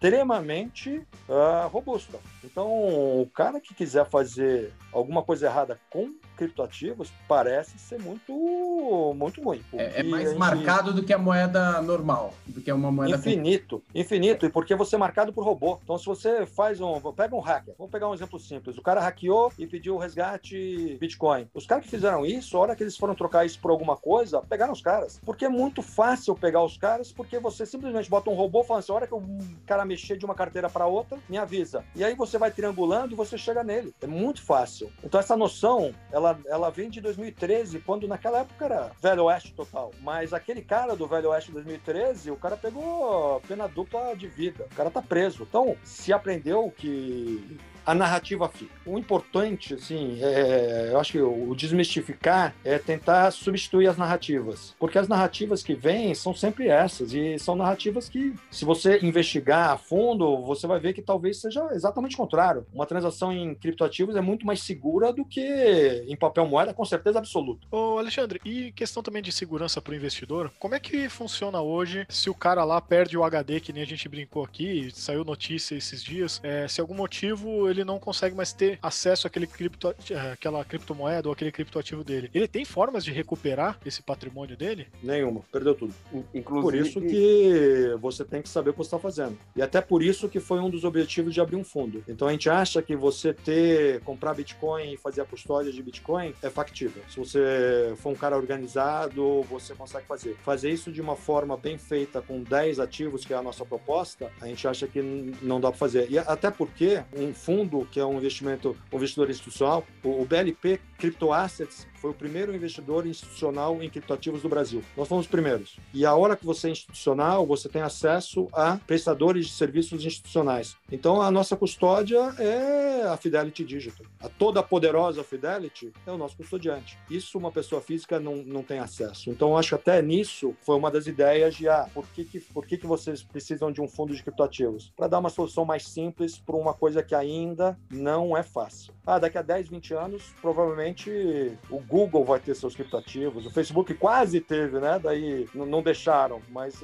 extremamente uh, robusta. Então, o cara que quiser fazer alguma coisa errada com criptoativos parece ser muito, muito ruim. É, é, mais gente... marcado do que a moeda normal, do que uma moeda infinito, infinito. E porque você é marcado por robô. Então, se você faz um, pega um hacker, vamos pegar um exemplo simples. O cara hackeou e pediu o resgate Bitcoin. Os caras que fizeram isso, a hora que eles foram trocar isso por alguma coisa, pegaram os caras. Porque é muito fácil pegar os caras, porque você simplesmente bota um robô falando assim, a hora que o cara mexer de uma carteira para outra, me avisa. E aí você vai triangulando e você chega nele. É muito fácil. Então essa noção, ela ela, vem de 2013, quando naquela época era Velho Oeste total. Mas aquele cara do Velho Oeste 2013, o cara pegou pena dupla de vida. O cara tá preso. Então, se aprendeu que a narrativa fica. O importante, assim, é, eu acho que o desmistificar é tentar substituir as narrativas, porque as narrativas que vêm são sempre essas e são narrativas que, se você investigar a fundo, você vai ver que talvez seja exatamente o contrário. Uma transação em criptoativos é muito mais segura do que em papel moeda, com certeza absoluta. Ô Alexandre, e questão também de segurança para o investidor, como é que funciona hoje se o cara lá perde o HD, que nem a gente brincou aqui, saiu notícia esses dias, é, se algum motivo ele não consegue mais ter acesso àquele cripto, eh, àquela criptomoeda ou aquele criptoativo dele. Ele tem formas de recuperar esse patrimônio dele? Nenhuma, perdeu tudo. Inclusive, por isso que você tem que saber o que você está fazendo. E até por isso que foi um dos objetivos de abrir um fundo. Então a gente acha que você ter, comprar Bitcoin e fazer a custódia de Bitcoin é factível. Se você for um cara organizado, você consegue fazer. Fazer isso de uma forma bem feita com 10 ativos, que é a nossa proposta, a gente acha que não dá para fazer. E até porque um fundo fundo, que é um investimento, um investidor institucional, o, BLP Crypto Assets foi o primeiro investidor institucional em criptoativos do Brasil. Nós fomos os primeiros. E a hora que você é institucional, você tem acesso a prestadores de serviços institucionais. Então, a nossa custódia é a Fidelity Digital. A toda poderosa Fidelity é o nosso custodiante. Isso uma pessoa física não, não tem acesso. Então, acho até nisso foi uma das ideias de, ah, por que, que, por que, que vocês precisam de um fundo de criptoativos? Para dar uma solução mais simples para uma coisa que ainda não é fácil. Ah, daqui a 10, 20 anos, provavelmente o Google vai ter seus criptativos, o Facebook quase teve, né? Daí não deixaram, mas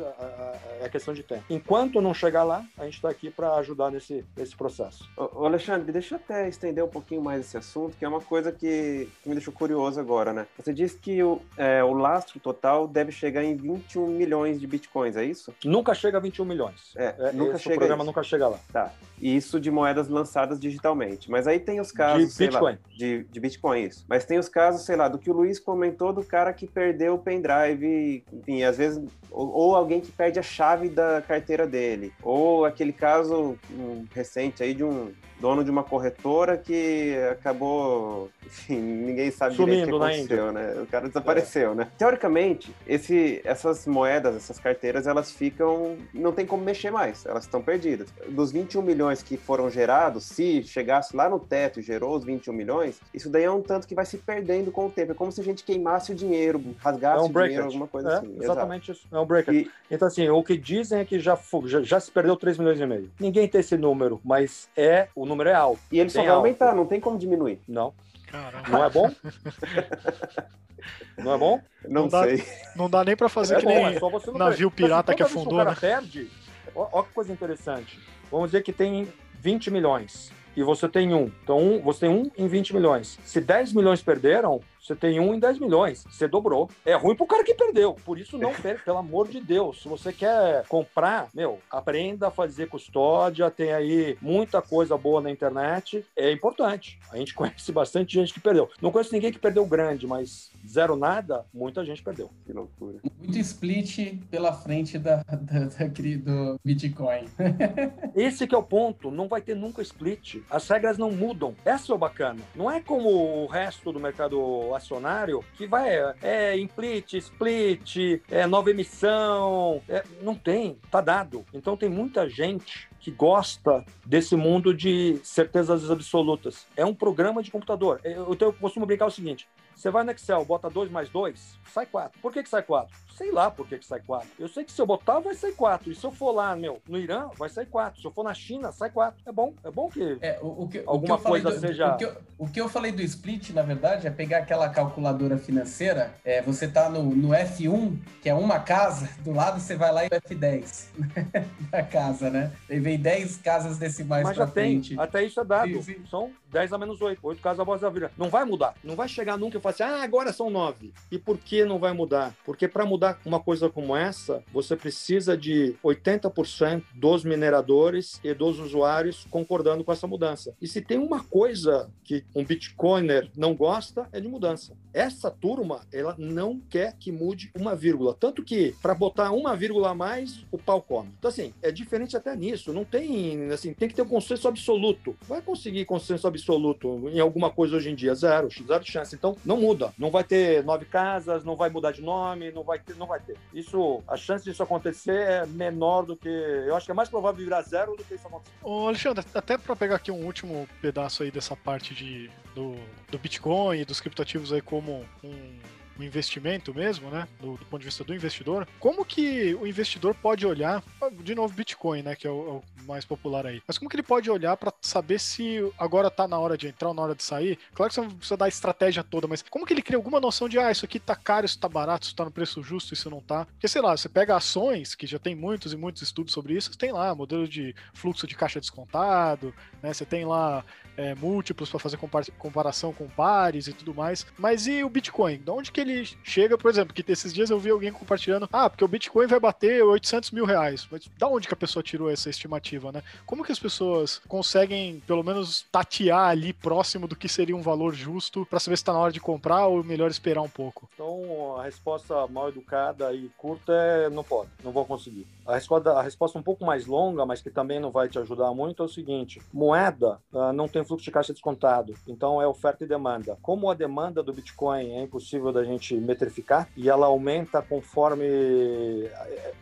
é questão de tempo. Enquanto não chegar lá, a gente está aqui para ajudar nesse, nesse processo. Ô, Alexandre, deixa eu até estender um pouquinho mais esse assunto, que é uma coisa que, que me deixou curioso agora, né? Você disse que o, é, o lastro total deve chegar em 21 milhões de bitcoins, é isso? Nunca chega a 21 milhões. É, é nunca chega. O programa nunca chega lá. Tá. Isso de moedas lançadas digitalmente. Mas aí tem os casos. De Bitcoin. Lá, de, de Bitcoin, isso. Mas tem os casos, sei lá, do que o Luiz comentou do cara que perdeu o pendrive, enfim, às vezes, ou, ou alguém que perde a chave da carteira dele, ou aquele caso um, recente aí de um dono de uma corretora que acabou, enfim, ninguém sabe Sumindo direito o que aconteceu, né? O cara desapareceu, é. né? Teoricamente, esse, essas moedas, essas carteiras, elas ficam, não tem como mexer mais, elas estão perdidas. Dos 21 milhões que foram gerados, se chegasse lá no teto e gerou os 21 milhões, isso daí é um tanto que vai se perdendo com o tempo. É como se a gente queimasse o dinheiro, rasgasse é um o dinheiro, alguma coisa é, assim. Exatamente Exato. isso. É um breaker. E... Então, assim, o que dizem é que já, já, já se perdeu 3 milhões e meio. Ninguém tem esse número, mas é o número é alto. E ele só vai aumentar, não tem como diminuir. Não. Caramba. Não é bom? não é bom? Não, não sei. Dá, não dá nem para fazer é que bom, nem é navio pirata que afundou. O cara né? perde, ó, que coisa interessante. Vamos dizer que tem 20 milhões e você tem um. Então, um, você tem um em 20 milhões. Se 10 milhões perderam, Você tem um em 10 milhões. Você dobrou. É ruim pro cara que perdeu. Por isso não perde, pelo amor de Deus. Se você quer comprar, meu, aprenda a fazer custódia. Tem aí muita coisa boa na internet. É importante. A gente conhece bastante gente que perdeu. Não conheço ninguém que perdeu grande, mas zero nada, muita gente perdeu. Que loucura. Muito split pela frente da, da, da do Bitcoin. Esse que é o ponto. Não vai ter nunca split. As regras não mudam. Essa é o bacana. Não é como o resto do mercado acionário que vai é implit, split, é nova emissão. É, não tem, tá dado. Então tem muita gente que gosta desse mundo de certezas absolutas. É um programa de computador. Eu, eu costumo brincar o seguinte: você vai no Excel, bota 2 mais 2, sai 4. Por que, que sai 4? Sei lá por que, que sai 4. Eu sei que se eu botar, vai sair 4. E se eu for lá, meu, no Irã, vai sair 4. Se eu for na China, sai 4. É bom, é bom que, é, o, o que alguma o que coisa do, seja. O que, eu, o que, eu, falei do split, na verdade, é pegar aquela calculadora financeira. É, você tá no, no F1, que é uma casa, do lado você vai lá e F10 da casa, né? E vem 10 casas decimais Mas já frente. tem, até isso é dado. Sim, sim. São 10 a menos 8, 8 casas após a vida. Não vai mudar. Não vai chegar nunca e falar assim, ah, agora são 9. E por que não vai mudar? Porque para mudar uma coisa como essa, você precisa de 80% dos mineradores e dos usuários concordando com essa mudança. E se tem uma coisa que um bitcoiner não gosta, é de mudança. Essa turma, ela não quer que mude uma vírgula. Tanto que, para botar uma vírgula a mais, o pau come. Então, assim, é diferente até nisso. Não tem, assim, tem que ter um consenso absoluto. Vai conseguir consenso absoluto em alguma coisa hoje em dia? Zero, zero chance. Então, não muda. Não vai ter nove casas, não vai mudar de nome, não vai ter, não vai ter. Isso, a chance disso acontecer é menor do que. Eu acho que é mais provável virar zero do que isso acontecer. Ô, Alexandre, até para pegar aqui um último pedaço aí dessa parte de, do, do Bitcoin e dos criptoativos aí como um o investimento mesmo, né? Do, do, ponto de vista do investidor, como que o investidor pode olhar, de novo, Bitcoin, né? Que é o, é o mais popular aí. Mas como que ele pode olhar para saber se agora tá na hora de entrar ou na hora de sair? Claro que você não precisa dar a estratégia toda, mas como que ele cria alguma noção de, ah, isso aqui tá caro, isso tá barato, isso tá no preço justo, isso não tá? Porque, sei lá, você pega ações, que já tem muitos e muitos estudos sobre isso, tem lá modelo de fluxo de caixa descontado, né? Você tem lá é, múltiplos para fazer comparação com pares e tudo mais. Mas e o Bitcoin? De onde que ele chega, por exemplo, que esses dias eu vi alguém compartilhando, ah, porque o Bitcoin vai bater 800 mil reais. Mas da onde que a pessoa tirou essa estimativa, né? Como que as pessoas conseguem, pelo menos, tatear ali próximo do que seria um valor justo para saber se está na hora de comprar ou melhor esperar um pouco? Então, a resposta mal educada e curta é não pode, não vou conseguir. A resposta, a resposta um pouco mais longa, mas que também não vai te ajudar muito, é o seguinte: moeda uh, não tem fluxo de caixa descontado, então é oferta e demanda. Como a demanda do Bitcoin é impossível da gente metrificar e ela aumenta conforme.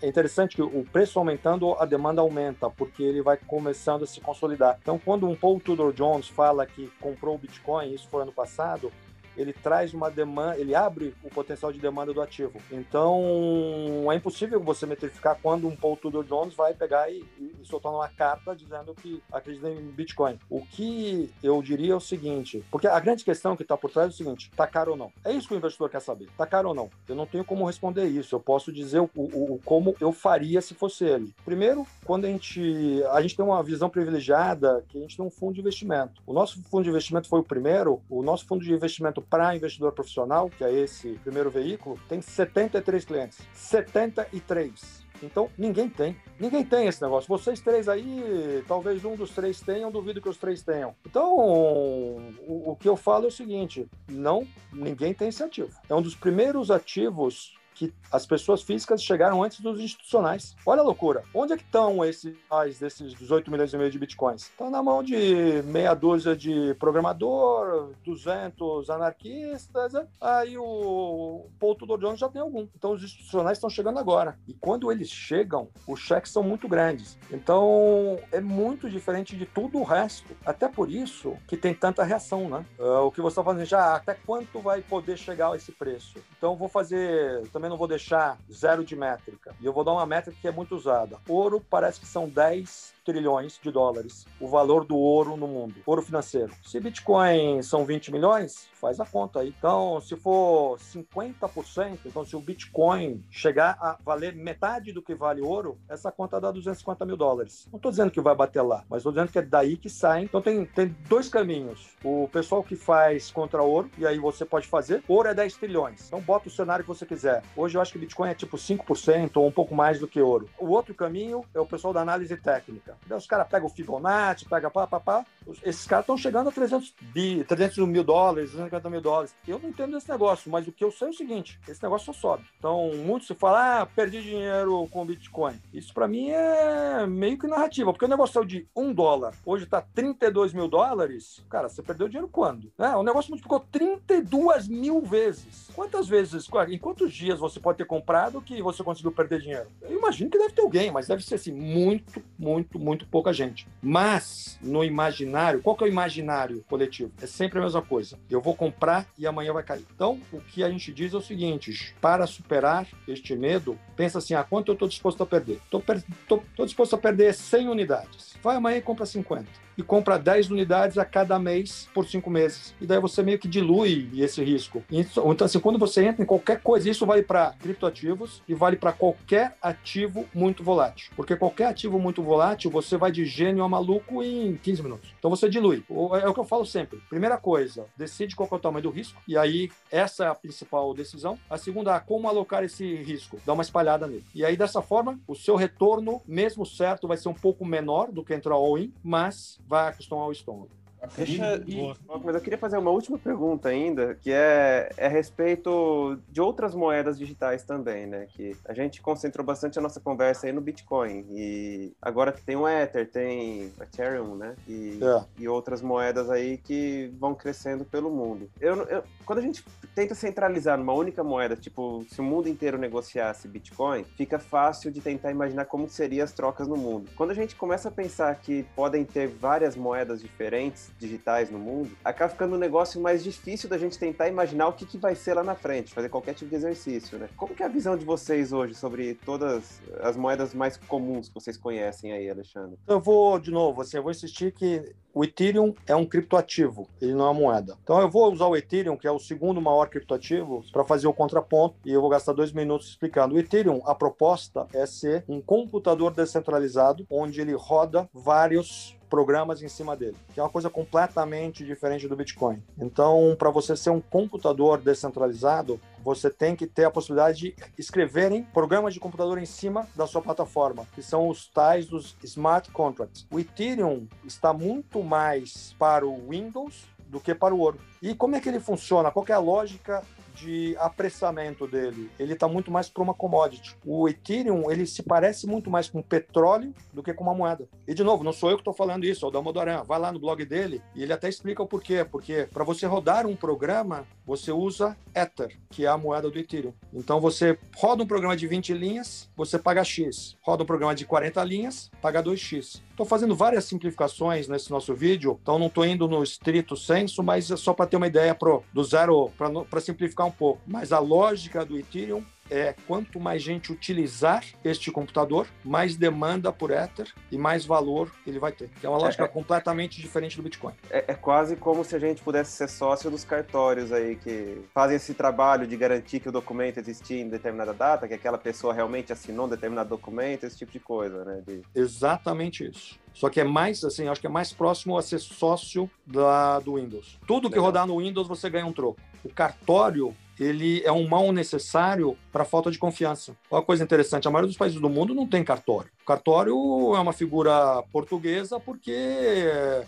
É interessante que o preço aumentando, a demanda aumenta, porque ele vai começando a se consolidar. Então, quando um Paul Tudor Jones fala que comprou o Bitcoin, isso foi ano passado, ele traz uma demanda, ele abre o potencial de demanda do ativo. Então, é impossível você metrificar quando um Paul Tudor Jones vai pegar e, e, soltar uma carta dizendo que acredita em Bitcoin. O que eu diria é o seguinte, porque a grande questão que está por trás é o seguinte, tá caro ou não? É isso que o investidor quer saber, tá caro ou não? Eu não tenho como responder isso, eu posso dizer o, o, o como eu faria se fosse ele. Primeiro, quando a gente, a gente tem uma visão privilegiada que a gente tem um fundo de investimento. O nosso fundo de investimento foi o primeiro, o nosso fundo de investimento para investidor profissional, que é esse primeiro veículo, tem 73 clientes. 73. Então, ninguém tem. Ninguém tem esse negócio. Vocês três aí, talvez um dos três tenham, duvido que os três tenham. Então, o, o que eu falo é o seguinte: não, ninguém tem esse ativo. É um dos primeiros ativos que as pessoas físicas chegaram antes dos institucionais. Olha a loucura. Onde é que estão esses desses 18 milhões e meio de bitcoins? Estão na mão de meia dúzia de programador, 200 anarquistas. Né? Aí o Paul Tudor Jones já tem algum. Então os institucionais estão chegando agora. E quando eles chegam, os cheques são muito grandes. Então é muito diferente de tudo o resto. Até por isso que tem tanta reação, né? Uh, o que você está fazendo já, até quanto vai poder chegar a esse preço? Então vou fazer também também não vou deixar zero de métrica. E eu vou dar uma métrica que é muito usada. Ouro parece que são 10 trilhões de dólares o valor do ouro no mundo, ouro financeiro. Se Bitcoin são 20 milhões, faz a conta aí. Então, se for 50%, então se o Bitcoin chegar a valer metade do que vale ouro, essa conta dá 250 mil dólares. Não estou dizendo que vai bater lá, mas estou dizendo que é daí que sai. Então tem, tem dois caminhos. O pessoal que faz contra ouro, e aí você pode fazer, ouro é 10 trilhões. Então bota o cenário que você quiser. Hoje eu acho que Bitcoin é tipo 5% ou um pouco mais do que ouro. O outro caminho é o pessoal da análise técnica. Os caras pegam o Fibonacci, pega pá, pá, pá. Esses caras estão chegando a 300, bi, 300 mil dólares, 250 mil dólares. Eu não entendo desse negócio, mas o que eu sei é o seguinte: esse negócio só sobe. Então, muito se fala, ah, perdi dinheiro com Bitcoin. Isso para mim é meio que narrativa, porque o negócio saiu de 1 dólar, hoje tá 32 mil dólares. Cara, você perdeu dinheiro quando? É, o negócio multiplicou 32 mil vezes. Quantas vezes, em quantos dias você pode ter comprado que você conseguiu perder dinheiro? Eu imagino que deve ter alguém, mas deve ser assim, muito, muito, muito pouca gente. Mas, no imaginário, qual que é o imaginário coletivo? É sempre a mesma coisa. Eu vou comprar e amanhã vai cair. Então, o que a gente diz é o seguinte: para superar este medo, pensa assim: ah, quanto eu estou disposto a perder? Estou disposto a perder 100 unidades. Vai amanhã e compra 50 e compra 10 unidades a cada mês por cinco meses. E daí você meio que dilui esse risco. Então, assim, quando você entra em qualquer coisa, isso vale para criptoativos e vale para qualquer ativo muito volátil. Porque qualquer ativo muito volátil, você vai de gênio a maluco em 15 minutos. Então você dilui. É o que eu falo sempre. Primeira coisa, decide qual é o tamanho do risco. E aí, essa é a principal decisão. A segunda, como alocar esse risco? Dá uma espalhada nele. E aí, dessa forma, o seu retorno, mesmo certo, vai ser um pouco menor do que entrar all-in, mas vai acostumar o estômago. Deixa, mas eu queria fazer uma última pergunta ainda, que é, é a respeito de outras moedas digitais também, né? Que a gente concentrou bastante a nossa conversa aí no Bitcoin. E agora tem o Ether, tem o Ethereum, né? E, é. e outras moedas aí que vão crescendo pelo mundo. Eu, eu, quando a gente tenta centralizar numa única moeda, tipo, se o mundo inteiro negociasse Bitcoin, fica fácil de tentar imaginar como seriam as trocas no mundo. Quando a gente começa a pensar que podem ter várias moedas diferentes, digitais no mundo, acaba ficando um negócio mais difícil da gente tentar imaginar o que, que vai ser lá na frente, fazer qualquer tipo de exercício, né? Como que é a visão de vocês hoje sobre todas as moedas mais comuns que vocês conhecem aí, Alexandre? Eu vou, de novo, assim, eu vou insistir que o Ethereum é um criptoativo, ele não é uma moeda. Então eu vou usar o Ethereum, que é o segundo maior criptoativo, para fazer o contraponto e eu vou gastar dois minutos explicando. O Ethereum, a proposta é ser um computador descentralizado, onde ele roda vários programas em cima dele, que é uma coisa completamente diferente do Bitcoin. Então, para você ser um computador descentralizado, você tem que ter a possibilidade de escreverem programas de computador em cima da sua plataforma, que são os tais dos smart contracts. O Ethereum está muito mais para o Windows do que para o ouro. E como é que ele funciona? Qual é a lógica de apressamento dele. Ele está muito mais para uma commodity. O Ethereum, ele se parece muito mais com petróleo do que com uma moeda. E, de novo, não sou eu que estou falando isso, é o Damodaran. Vai lá no blog dele e ele até explica o porquê. Porque para você rodar um programa, você usa Ether, que é a moeda do Ethereum. Então, você roda um programa de 20 linhas, você paga X. Roda um programa de 40 linhas, paga 2X. Estou fazendo várias simplificações nesse nosso vídeo, então não estou indo no estrito senso, mas é só para ter uma ideia pro, do zero, para simplificar um pouco. Mas a lógica do Ethereum é quanto mais gente utilizar este computador, mais demanda por Ether e mais valor ele vai ter. é uma lógica é, é, completamente diferente do Bitcoin. É, é, quase como se a gente pudesse ser sócio dos cartórios aí que fazem esse trabalho de garantir que o documento existia em determinada data, que aquela pessoa realmente assinou um determinado documento, esse tipo de coisa, né? De... Exatamente isso. Só que é mais, assim, acho que é mais próximo a ser sócio da, do Windows. Tudo que Legal. rodar no Windows você ganha um troco. O cartório ele é um mal necessário para falta de confiança. Uma coisa interessante, a maioria dos países do mundo não tem cartório. Cartório é uma figura portuguesa porque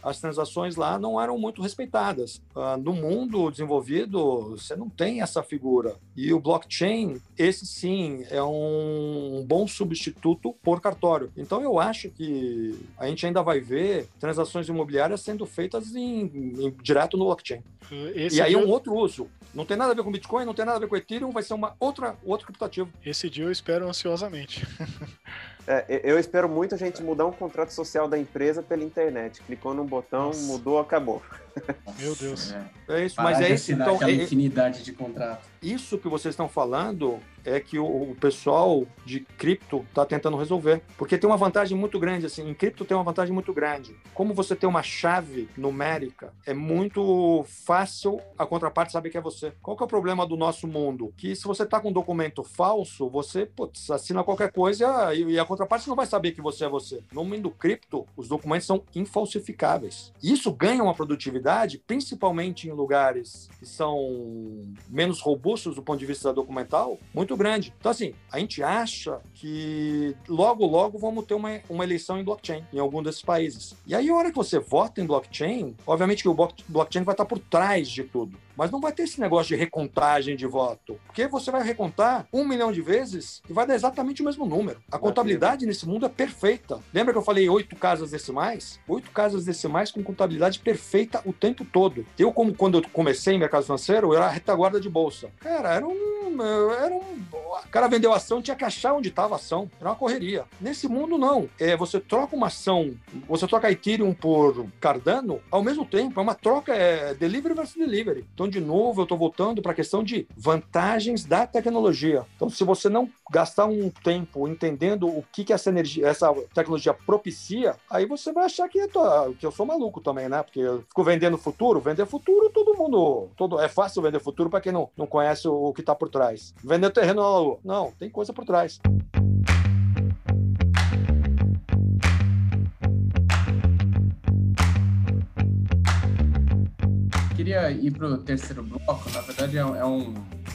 as transações lá não eram muito respeitadas. Ah, no mundo desenvolvido, você não tem essa figura. E o blockchain, esse sim, é um bom substituto por cartório. Então eu acho que a gente ainda vai ver transações imobiliárias sendo feitas em, em direto no blockchain. Esse e aí é um outro uso. Não tem nada a ver com Bitcoin, não tem nada a ver com Ethereum, vai ser uma outra, outro criptativo. Esse dia eu espero ansiosamente. É, eu espero muito a gente mudar um contrato social da empresa pela internet. Clicou num botão, Nossa. mudou, acabou. Meu Deus. É, É isso, Parar mas é isso. Então, é- infinidade de contrato. isso que vocês estão falando é que o, o pessoal de cripto está tentando resolver. Porque tem uma vantagem muito grande, assim, em cripto tem uma vantagem muito grande. Como você tem uma chave numérica, é muito fácil a contraparte saber que é você. Qual que é o problema do nosso mundo? Que se você está com um documento falso, você putz, assina qualquer coisa e, e a contraparte não vai saber que você é você. No mundo cripto, os documentos são infalsificáveis. Isso ganha uma produtividade, principalmente em lugares que são menos robustos do ponto de vista documental, muito grande. Então, assim, a gente acha que logo, logo vamos ter uma, uma eleição em blockchain em algum desses países. E aí, a hora que você vota em blockchain, obviamente que o block- blockchain vai estar por trás de tudo. Mas não vai ter esse negócio de recontagem de voto. Porque você vai recontar um milhão de vezes e vai dar exatamente o mesmo número. A contabilidade nesse mundo é perfeita. Lembra que eu falei oito casas decimais? Oito casas decimais com contabilidade perfeita o tempo todo. Eu, como quando eu comecei em mercado financeiro, eu era retaguarda de bolsa. Cara, era um. Era um o cara vendeu ação, tinha que achar onde estava a ação. Era uma correria. Nesse mundo, não. É, você troca uma ação, você troca Ethereum por Cardano, ao mesmo tempo, é uma troca, é delivery versus delivery. Então, de novo, eu estou voltando para a questão de vantagens da tecnologia. Então, se você não gastar um tempo entendendo o que, que essa energia, essa tecnologia propicia, aí você vai achar que eu, tô- que eu sou maluco também, né? Porque eu fico vendendo futuro, vender futuro, todo mundo. Todo, é fácil vender futuro para quem não, não conhece o, o que está por trás. Vender terreno. Não, tem coisa por trás. Queria ir para o terceiro bloco. Na verdade, é, é um,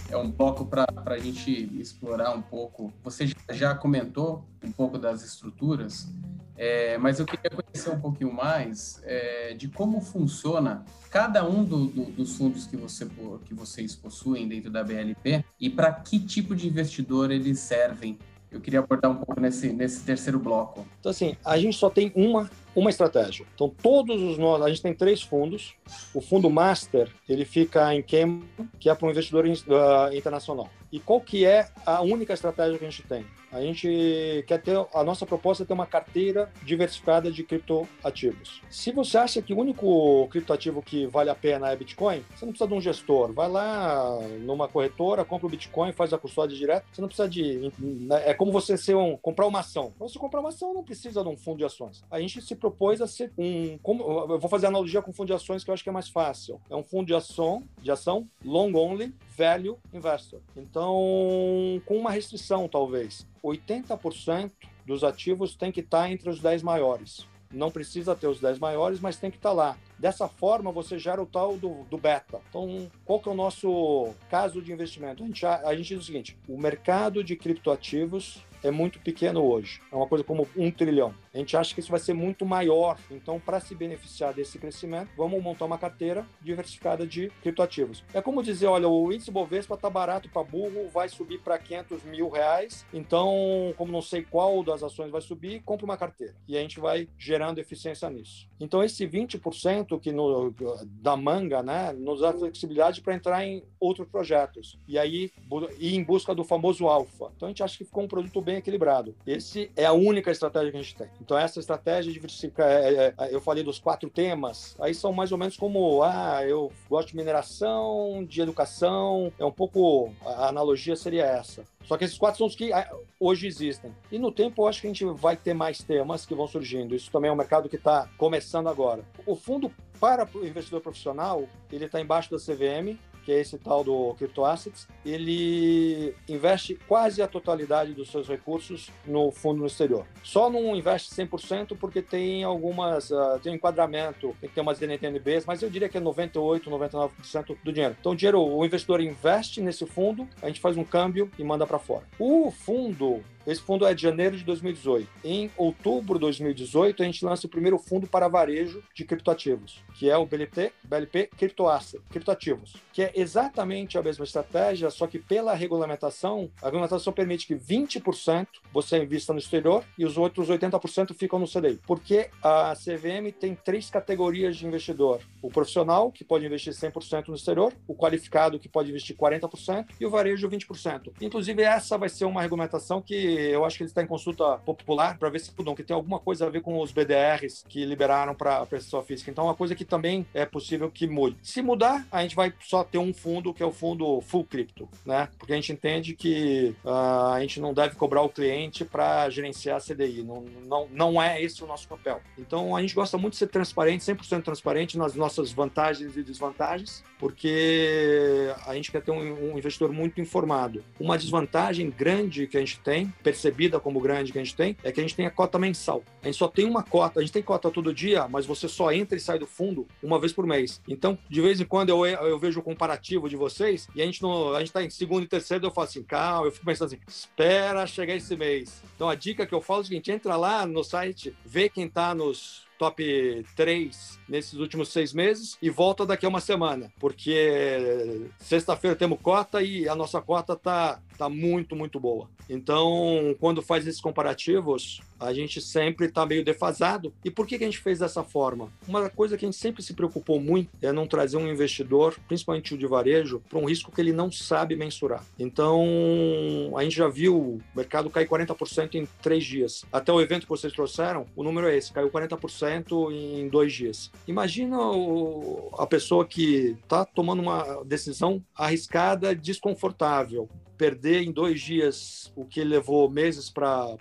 é um bloco para a gente explorar um pouco. Você já- comentou um pouco das estruturas, é, mas eu queria conhecer um pouquinho mais é, de como funciona cada um do- do- dos fundos que, você, que vocês possuem dentro da BLP e para que tipo de investidor eles servem. Eu queria abordar um pouco nesse, nesse terceiro bloco. Então, assim, a gente só tem uma, uma estratégia. Então, todos os nós, a gente tem três fundos. O fundo Master, ele fica em Cayman, que é para um investidor in- ah, internacional. E qual que é a única estratégia que a gente tem? A gente quer ter, a nossa proposta é ter uma carteira diversificada de criptoativos. Se você acha que o único criptoativo que vale a pena é Bitcoin, você não precisa de um gestor. Vai lá numa corretora, compra o Bitcoin, faz a custódia direto. Você não precisa de. né, É como você ser um, comprar uma ação. Você comprar uma ação, não precisa de um fundo de ações. A gente se propôs a ser um. Como, eu vou fazer analogia com fundo de ações que eu acho que é mais fácil. É um fundo de ação, de ação long only, value investor. Então, com uma restrição, talvez. 80% dos ativos tem que estar entre os 10 maiores. Não precisa ter os 10 maiores, mas tem que estar lá. Dessa forma, você gera o tal do, do beta. Então, qual que é o nosso caso de investimento? A gente, a, a gente diz o seguinte, o mercado de criptoativos é muito pequeno hoje. É uma coisa como um trilhão. A gente acha que isso vai ser muito maior. Então, para se beneficiar desse crescimento, vamos montar uma carteira diversificada de criptoativos. É como dizer, olha, o índice Bovespa está barato para burro, vai subir para 500 mil reais. Então, como não sei qual das ações vai subir, compra uma carteira. E a gente vai gerando eficiência nisso. Então, esse 20% que no, da manga, né, nos dá flexibilidade para entrar em outros projetos. E aí, ir em busca do famoso alfa. Então, a gente acha que ficou um produto bem equilibrado. Esse é a única estratégia que a gente tem. Então, essa estratégia de diversificar, é, é, é, eu falei dos quatro temas, aí são mais ou menos como, ah, eu gosto de mineração, de educação, é um pouco, a analogia seria essa. Só que esses quatro são os que hoje existem. E no tempo, eu acho que a gente vai ter mais temas que vão surgindo. Isso também é um mercado que está começando agora. O fundo para o investidor profissional, ele está embaixo da CVM, que é esse tal do Crypto Assets, ele investe quase a totalidade dos seus recursos no fundo no exterior. Só não investe 100% porque tem algumas, uh, tem um enquadramento, tem que ter umas DNTNBs, mas eu diria que é 98, 99% do dinheiro. Então, o dinheiro, o investidor investe nesse fundo, a gente faz um câmbio e manda para fora. O fundo esse fundo é de janeiro de 2018. Em outubro de 2018, a gente lança o primeiro fundo para varejo de criptoativos, que é o BLP, BLP Crypto Asset, criptoativos, que é exatamente a mesma estratégia, só que pela regulamentação, a regulamentação permite que 20% você invista no exterior e os outros 80% ficam no CDI. Porque a CVM tem três categorias de investidor: o profissional, que pode investir 100% no exterior, o qualificado, que pode investir 40%, e o varejo 20%. Inclusive, essa vai ser uma regulamentação que eu acho que ele está em consulta popular para ver se não, que tem alguma coisa a ver com os BDRs que liberaram para a pessoa física. Então, é uma coisa que também é possível que mude. Se mudar, a gente vai só ter um fundo que é o fundo full crypto, né? Porque a gente entende que uh, a gente não deve cobrar o cliente para gerenciar a CDI. Não, não, não é esse o nosso papel. Então, a gente gosta muito de ser transparente, 100% transparente nas nossas vantagens e desvantagens, porque a gente quer ter um, um investidor muito informado. Uma desvantagem grande que a gente tem, percebida como grande que a gente tem, é que a gente tem a cota mensal. A gente só tem uma cota, a gente tem cota todo dia, mas você só entra e sai do fundo uma vez por mês. Então, de vez em quando eu, eu vejo o comparativo de vocês e a gente não, a gente tá em segundo e terceiro, eu falo assim, calma, eu fico pensando assim, espera chegar esse mês. Então a dica que eu falo é o seguinte, entra lá no site, vê quem tá nos top 3 nesses últimos seis meses e volta daqui a uma semana, porque sexta-feira temos cota e a nossa cota tá, tá muito, muito boa. Então, quando faz esses comparativos, a gente sempre está meio defasado. E por que, que a gente fez dessa forma? Uma coisa que a gente sempre se preocupou muito é não trazer um investidor, principalmente o de varejo, para um risco que ele não sabe mensurar. Então, a gente já viu o mercado cair 40% em três dias. Até o evento que vocês trouxeram, o número é esse, caiu 40% em dois dias. Imagina o, a pessoa que está tomando uma decisão arriscada, desconfortável perder em dois dias o que levou meses para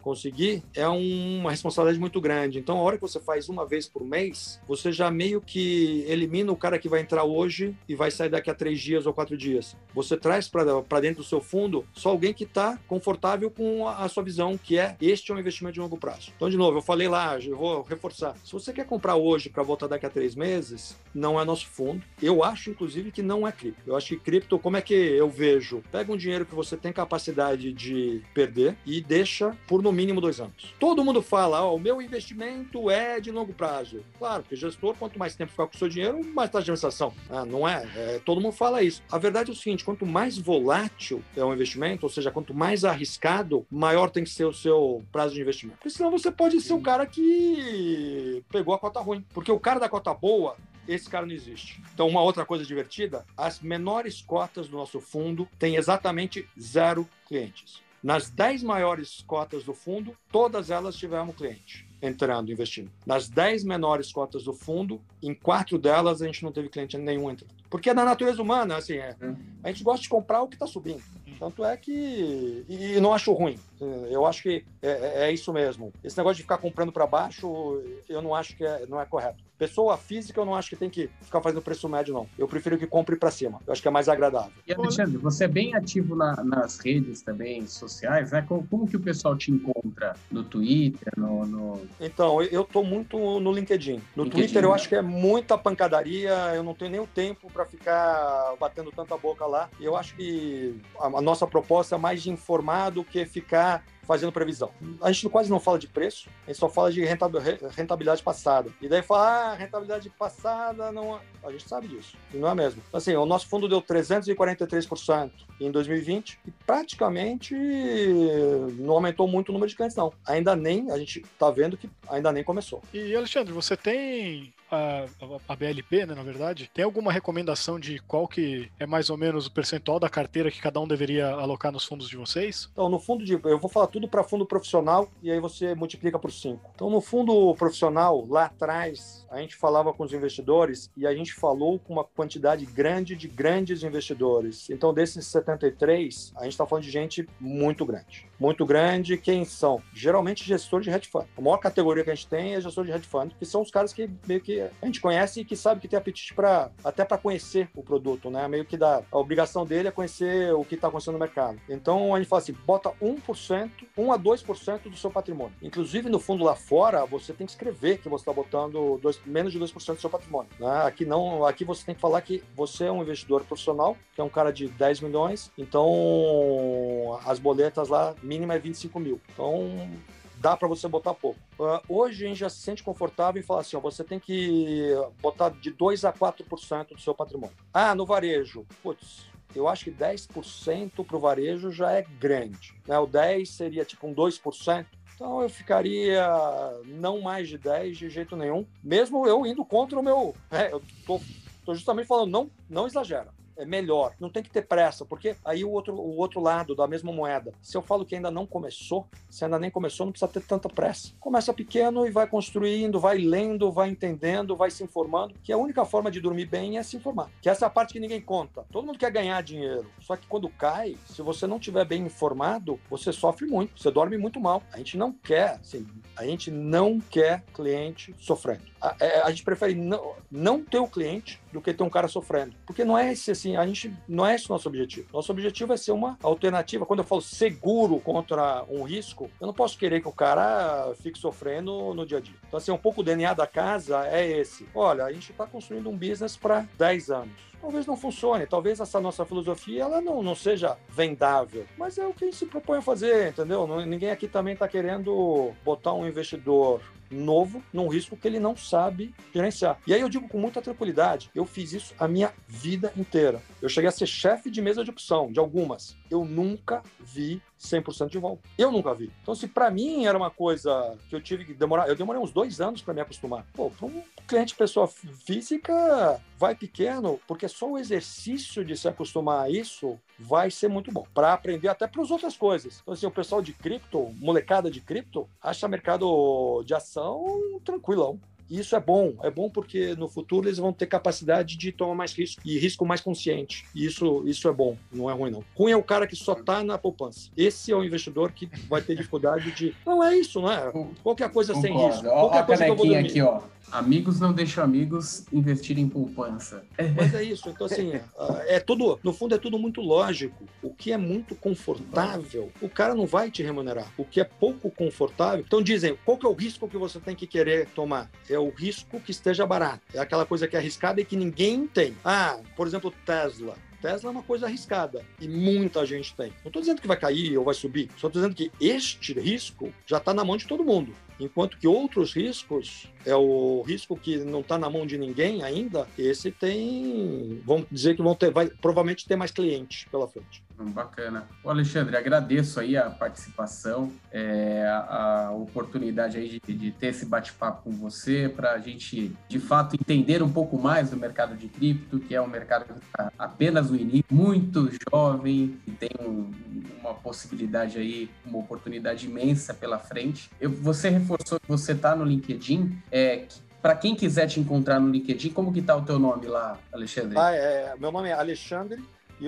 conseguir é uma responsabilidade muito grande. Então, a hora que você faz uma vez por mês, você já meio que elimina o cara que vai entrar hoje e vai sair daqui a três dias ou quatro dias. Você traz para dentro do seu fundo só alguém que está confortável com a, a, sua visão, que é este é um investimento de longo prazo. Então, de novo, eu falei lá, eu vou reforçar. Se você quer comprar hoje para voltar daqui a três meses, não é nosso fundo. Eu acho, inclusive, que não é cripto. Eu acho que cripto, como é que eu vejo? Pega um dinheiro que você tem capacidade de perder e deixa por no mínimo dois anos. Todo mundo fala, oh, o meu investimento é de longo prazo. Claro, porque gestor, quanto mais tempo ficar com o seu dinheiro, mais taxa de administração. Ah, não é? é? Todo mundo fala isso. A verdade é o seguinte, quanto mais volátil é um investimento, ou seja, quanto mais arriscado, maior tem que ser o seu prazo de investimento. Porque senão você pode ser o cara que pegou a cota ruim. Porque o cara da cota boa, esse cara não existe. Então, uma outra coisa divertida: as menores cotas do nosso fundo têm exatamente zero clientes. Nas 10 maiores cotas do fundo, todas elas tivemos cliente entrando, investindo. Nas 10 menores cotas do fundo, em quatro delas a gente não teve cliente nenhum entrando. Porque é na natureza humana, assim, é, hum. a gente gosta de comprar o que está subindo. Tanto é que. E não acho ruim. Eu acho que é, é, é isso mesmo. Esse negócio de ficar comprando para baixo, eu não acho que é, não é correto. Pessoa física, eu não acho que tem que ficar fazendo preço médio, não. Eu prefiro que compre para cima. Eu acho que é mais agradável. E Alexandre, você é bem ativo na, nas redes também sociais, né? Como, como, que o pessoal te encontra? No Twitter, no. no... Então, eu tô muito no LinkedIn. No LinkedIn, Twitter, eu acho que é muita pancadaria. Eu não tenho nem o tempo para ficar batendo tanta boca lá. E eu acho que a, a nossa proposta é mais de informar do que ficar fazendo previsão. A gente quase não fala de preço, a gente só fala de rentabilidade passada. E daí fala, ah, rentabilidade passada não. É. A gente sabe disso, e não é mesmo. Assim, o nosso fundo deu 343% em 2020 e praticamente não aumentou muito o número de clientes, não. Ainda nem, a gente está vendo que ainda nem começou. E Alexandre, você tem a, a, BLP, né, na verdade, tem alguma recomendação de qual que é mais ou menos o percentual da carteira que cada um deveria alocar nos fundos de vocês? Então, no fundo de, eu vou falar tudo para fundo profissional e aí você multiplica por 5. Então, no fundo profissional, lá atrás, a gente falava com os investidores e a gente falou com uma quantidade grande de grandes investidores. Então, desses 73, a gente está falando de gente muito grande. Muito grande, quem são? Geralmente gestor de hedge fund. A maior categoria que a gente tem é gestor de hedge fund, que são os caras que meio que a gente conhece e que sabe que tem apetite para até para conhecer o produto, né? Meio que dá a obrigação dele é conhecer o que está acontecendo no mercado. Então a gente fala assim, bota 1%, 1 a 2% do seu patrimônio. Inclusive no fundo lá fora, você tem que escrever que você está botando dois, menos de 2% do seu patrimônio. Né? Aqui não, aqui você tem que falar que você é um investidor profissional, que é um cara de 10 milhões, então as boletas lá mínima é 25 mil. Então dá para você botar pouco. Uh, hoje a gente já se sente confortável em falar assim: ó, você tem que botar de 2 a 4% do seu patrimônio. Ah, no varejo, putz, eu acho que 10% para o varejo já é grande. Né? O 10% seria tipo um 2%. Então eu ficaria não mais de 10 de jeito nenhum, mesmo eu indo contra o meu. É, eu tô, tô justamente falando, não, não exagera é melhor. Não tem que ter pressa, porque aí o outro, o outro lado da mesma moeda, se eu falo que ainda não começou, se ainda nem começou, não precisa ter tanta pressa. Começa pequeno e vai construindo, vai lendo, vai entendendo, vai se informando, que a única forma de dormir bem é se informar. Que essa é a parte que ninguém conta. Todo mundo quer ganhar dinheiro, só que quando cai, se você não tiver bem informado, você sofre muito, você dorme muito mal. A gente não quer, assim, a gente não quer cliente sofrendo. A, é, a, gente prefere não, não ter o cliente do que ter um cara sofrendo. Porque não é esse assim, a gente não é esse o nosso objetivo. Nosso objetivo é ser uma alternativa. Quando eu falo seguro contra um risco, eu não posso querer que o cara fique sofrendo no dia a dia. Então, assim, um pouco o DNA da casa é esse. Olha, a gente está construindo um business para 10 anos talvez não funcione, talvez essa nossa filosofia ela não, não seja vendável, mas é o que a gente se propõe a fazer, entendeu? Ninguém aqui também está querendo botar um investidor novo num risco que ele não sabe gerenciar. E aí eu digo com muita tranquilidade, eu fiz isso a minha vida inteira. Eu cheguei a ser chefe de mesa de opção, de algumas. Eu nunca vi 100% de volta. Eu nunca vi. Então, se para mim era uma coisa que eu tive que demorar, eu demorei uns dois anos para me acostumar. Pô, para um cliente pessoa física, vai pequeno, porque só o exercício de se acostumar a isso vai ser muito bom para aprender até para as outras coisas. Então, assim, o pessoal de cripto, molecada de cripto, acha mercado de ação tranquilão. E isso é bom, é bom porque no futuro eles vão ter capacidade de tomar mais risco e risco mais consciente. E isso, isso é bom, não é ruim não. Ruim é o cara que só está na poupança. Esse é o investidor que vai ter dificuldade de. Não é isso, não é? Qualquer coisa Concordo. sem risco. Qualquer ó, coisa que eu vou dormir. aqui, ó. Amigos não deixam amigos investir em poupança. Mas é isso. Então, assim, é tudo, no fundo, é tudo muito lógico. O que é muito confortável, o cara não vai te remunerar. O que é pouco confortável. Então, dizem, qual que é o risco que você tem que querer tomar? É o risco que esteja barato. É aquela coisa que é arriscada e que ninguém tem. Ah, por exemplo, Tesla. Tesla é uma coisa arriscada e muita gente tem. Não estou dizendo que vai cair ou vai subir, só estou dizendo que este risco já está na mão de todo mundo. Enquanto que outros riscos, é o risco que não está na mão de ninguém ainda, esse tem, vamos dizer que vão ter, vai provavelmente ter mais clientes pela frente. Bacana. O Alexandre, agradeço aí a participação, é, a, oportunidade aí de, de ter esse bate-papo com você, para a gente, de fato, entender um pouco mais do mercado de cripto, que é um mercado que está apenas no início, muito jovem, e tem um, uma possibilidade aí, uma oportunidade imensa pela frente. Eu, você reforçou que você está no LinkedIn, é, para quem quiser te encontrar no LinkedIn, como que tá o teu nome lá, Alexandre? Ah, é, meu nome é Alexandre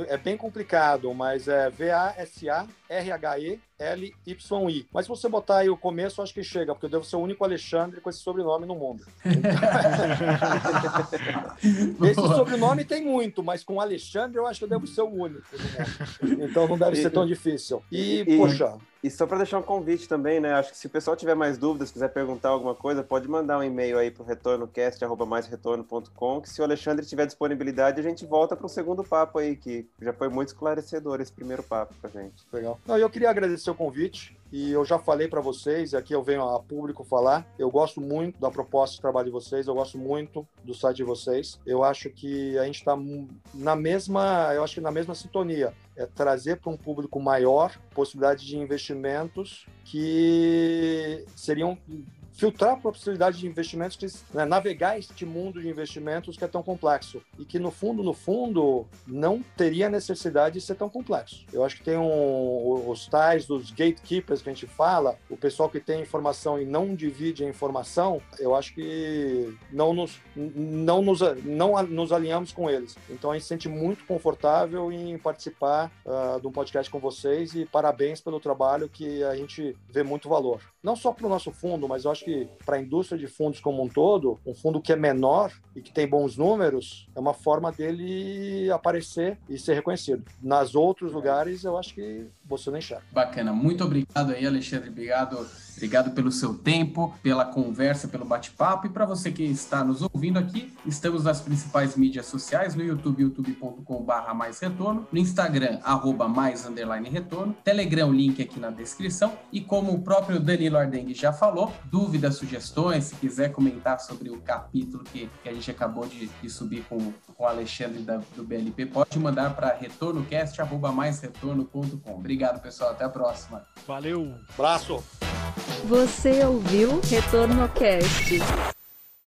é bem complicado, mas é V-A-S-A-R-H-E L-Y-I. Mas se você botar aí o começo, acho que chega, porque eu devo ser o único Alexandre com esse sobrenome no mundo. esse sobrenome tem muito, mas com Alexandre eu acho que eu devo ser o único. Então não deve ser tão difícil. E, e poxa. E só para deixar um convite também, né? Acho que se o pessoal tiver mais dúvidas, quiser perguntar alguma coisa, pode mandar um e-mail aí para o retornocast.com, que se o Alexandre tiver disponibilidade, a gente volta para o segundo papo aí, que já foi muito esclarecedor esse primeiro papo para gente. Legal. Não, eu queria agradecer o convite e eu já falei para vocês, aqui eu venho a público falar, eu gosto muito da proposta de trabalho de vocês, eu gosto muito do site de vocês. Eu acho que a gente está na mesma, eu acho que na mesma sintonia, é trazer para um público maior possibilidade de investimentos que seriam filtrar a possibilidade de investimentos, que, né, navegar este mundo de investimentos que é tão complexo e que no fundo, no fundo, não teria necessidade de ser tão complexo. Eu acho que tem um, os tais dos gatekeepers que a gente fala, o pessoal que tem informação e não divide a informação, eu acho que não nos, não nos, não nos alinhamos com eles. Então a gente se sente muito confortável em participar uh, de um podcast com vocês e parabéns pelo trabalho que a gente vê muito valor. Não só para o nosso fundo, mas eu acho que para a indústria de fundos como um todo, um fundo que é menor e que tem bons números, é uma forma dele aparecer e ser reconhecido. Nas outros lugares, eu acho que você não enxerga. Bacana. Muito obrigado aí, Alexandre. Obrigado Obrigado pelo seu tempo, pela conversa, pelo bate-papo. E para você que está nos ouvindo aqui, estamos nas principais mídias sociais, no YouTube, youtube.com.br mais retorno, no Instagram, arroba mais underline retorno, Telegram, link aqui na descrição. E como o próprio Danilo Ardengue já falou, dúvidas, sugestões, se quiser comentar sobre o capítulo que, que a gente acabou de, de subir com, com o Alexandre da, do BLP, pode mandar para retornocast.com. Obrigado, pessoal. Até a próxima. Valeu. Abraço. Você ouviu Retorno Cast.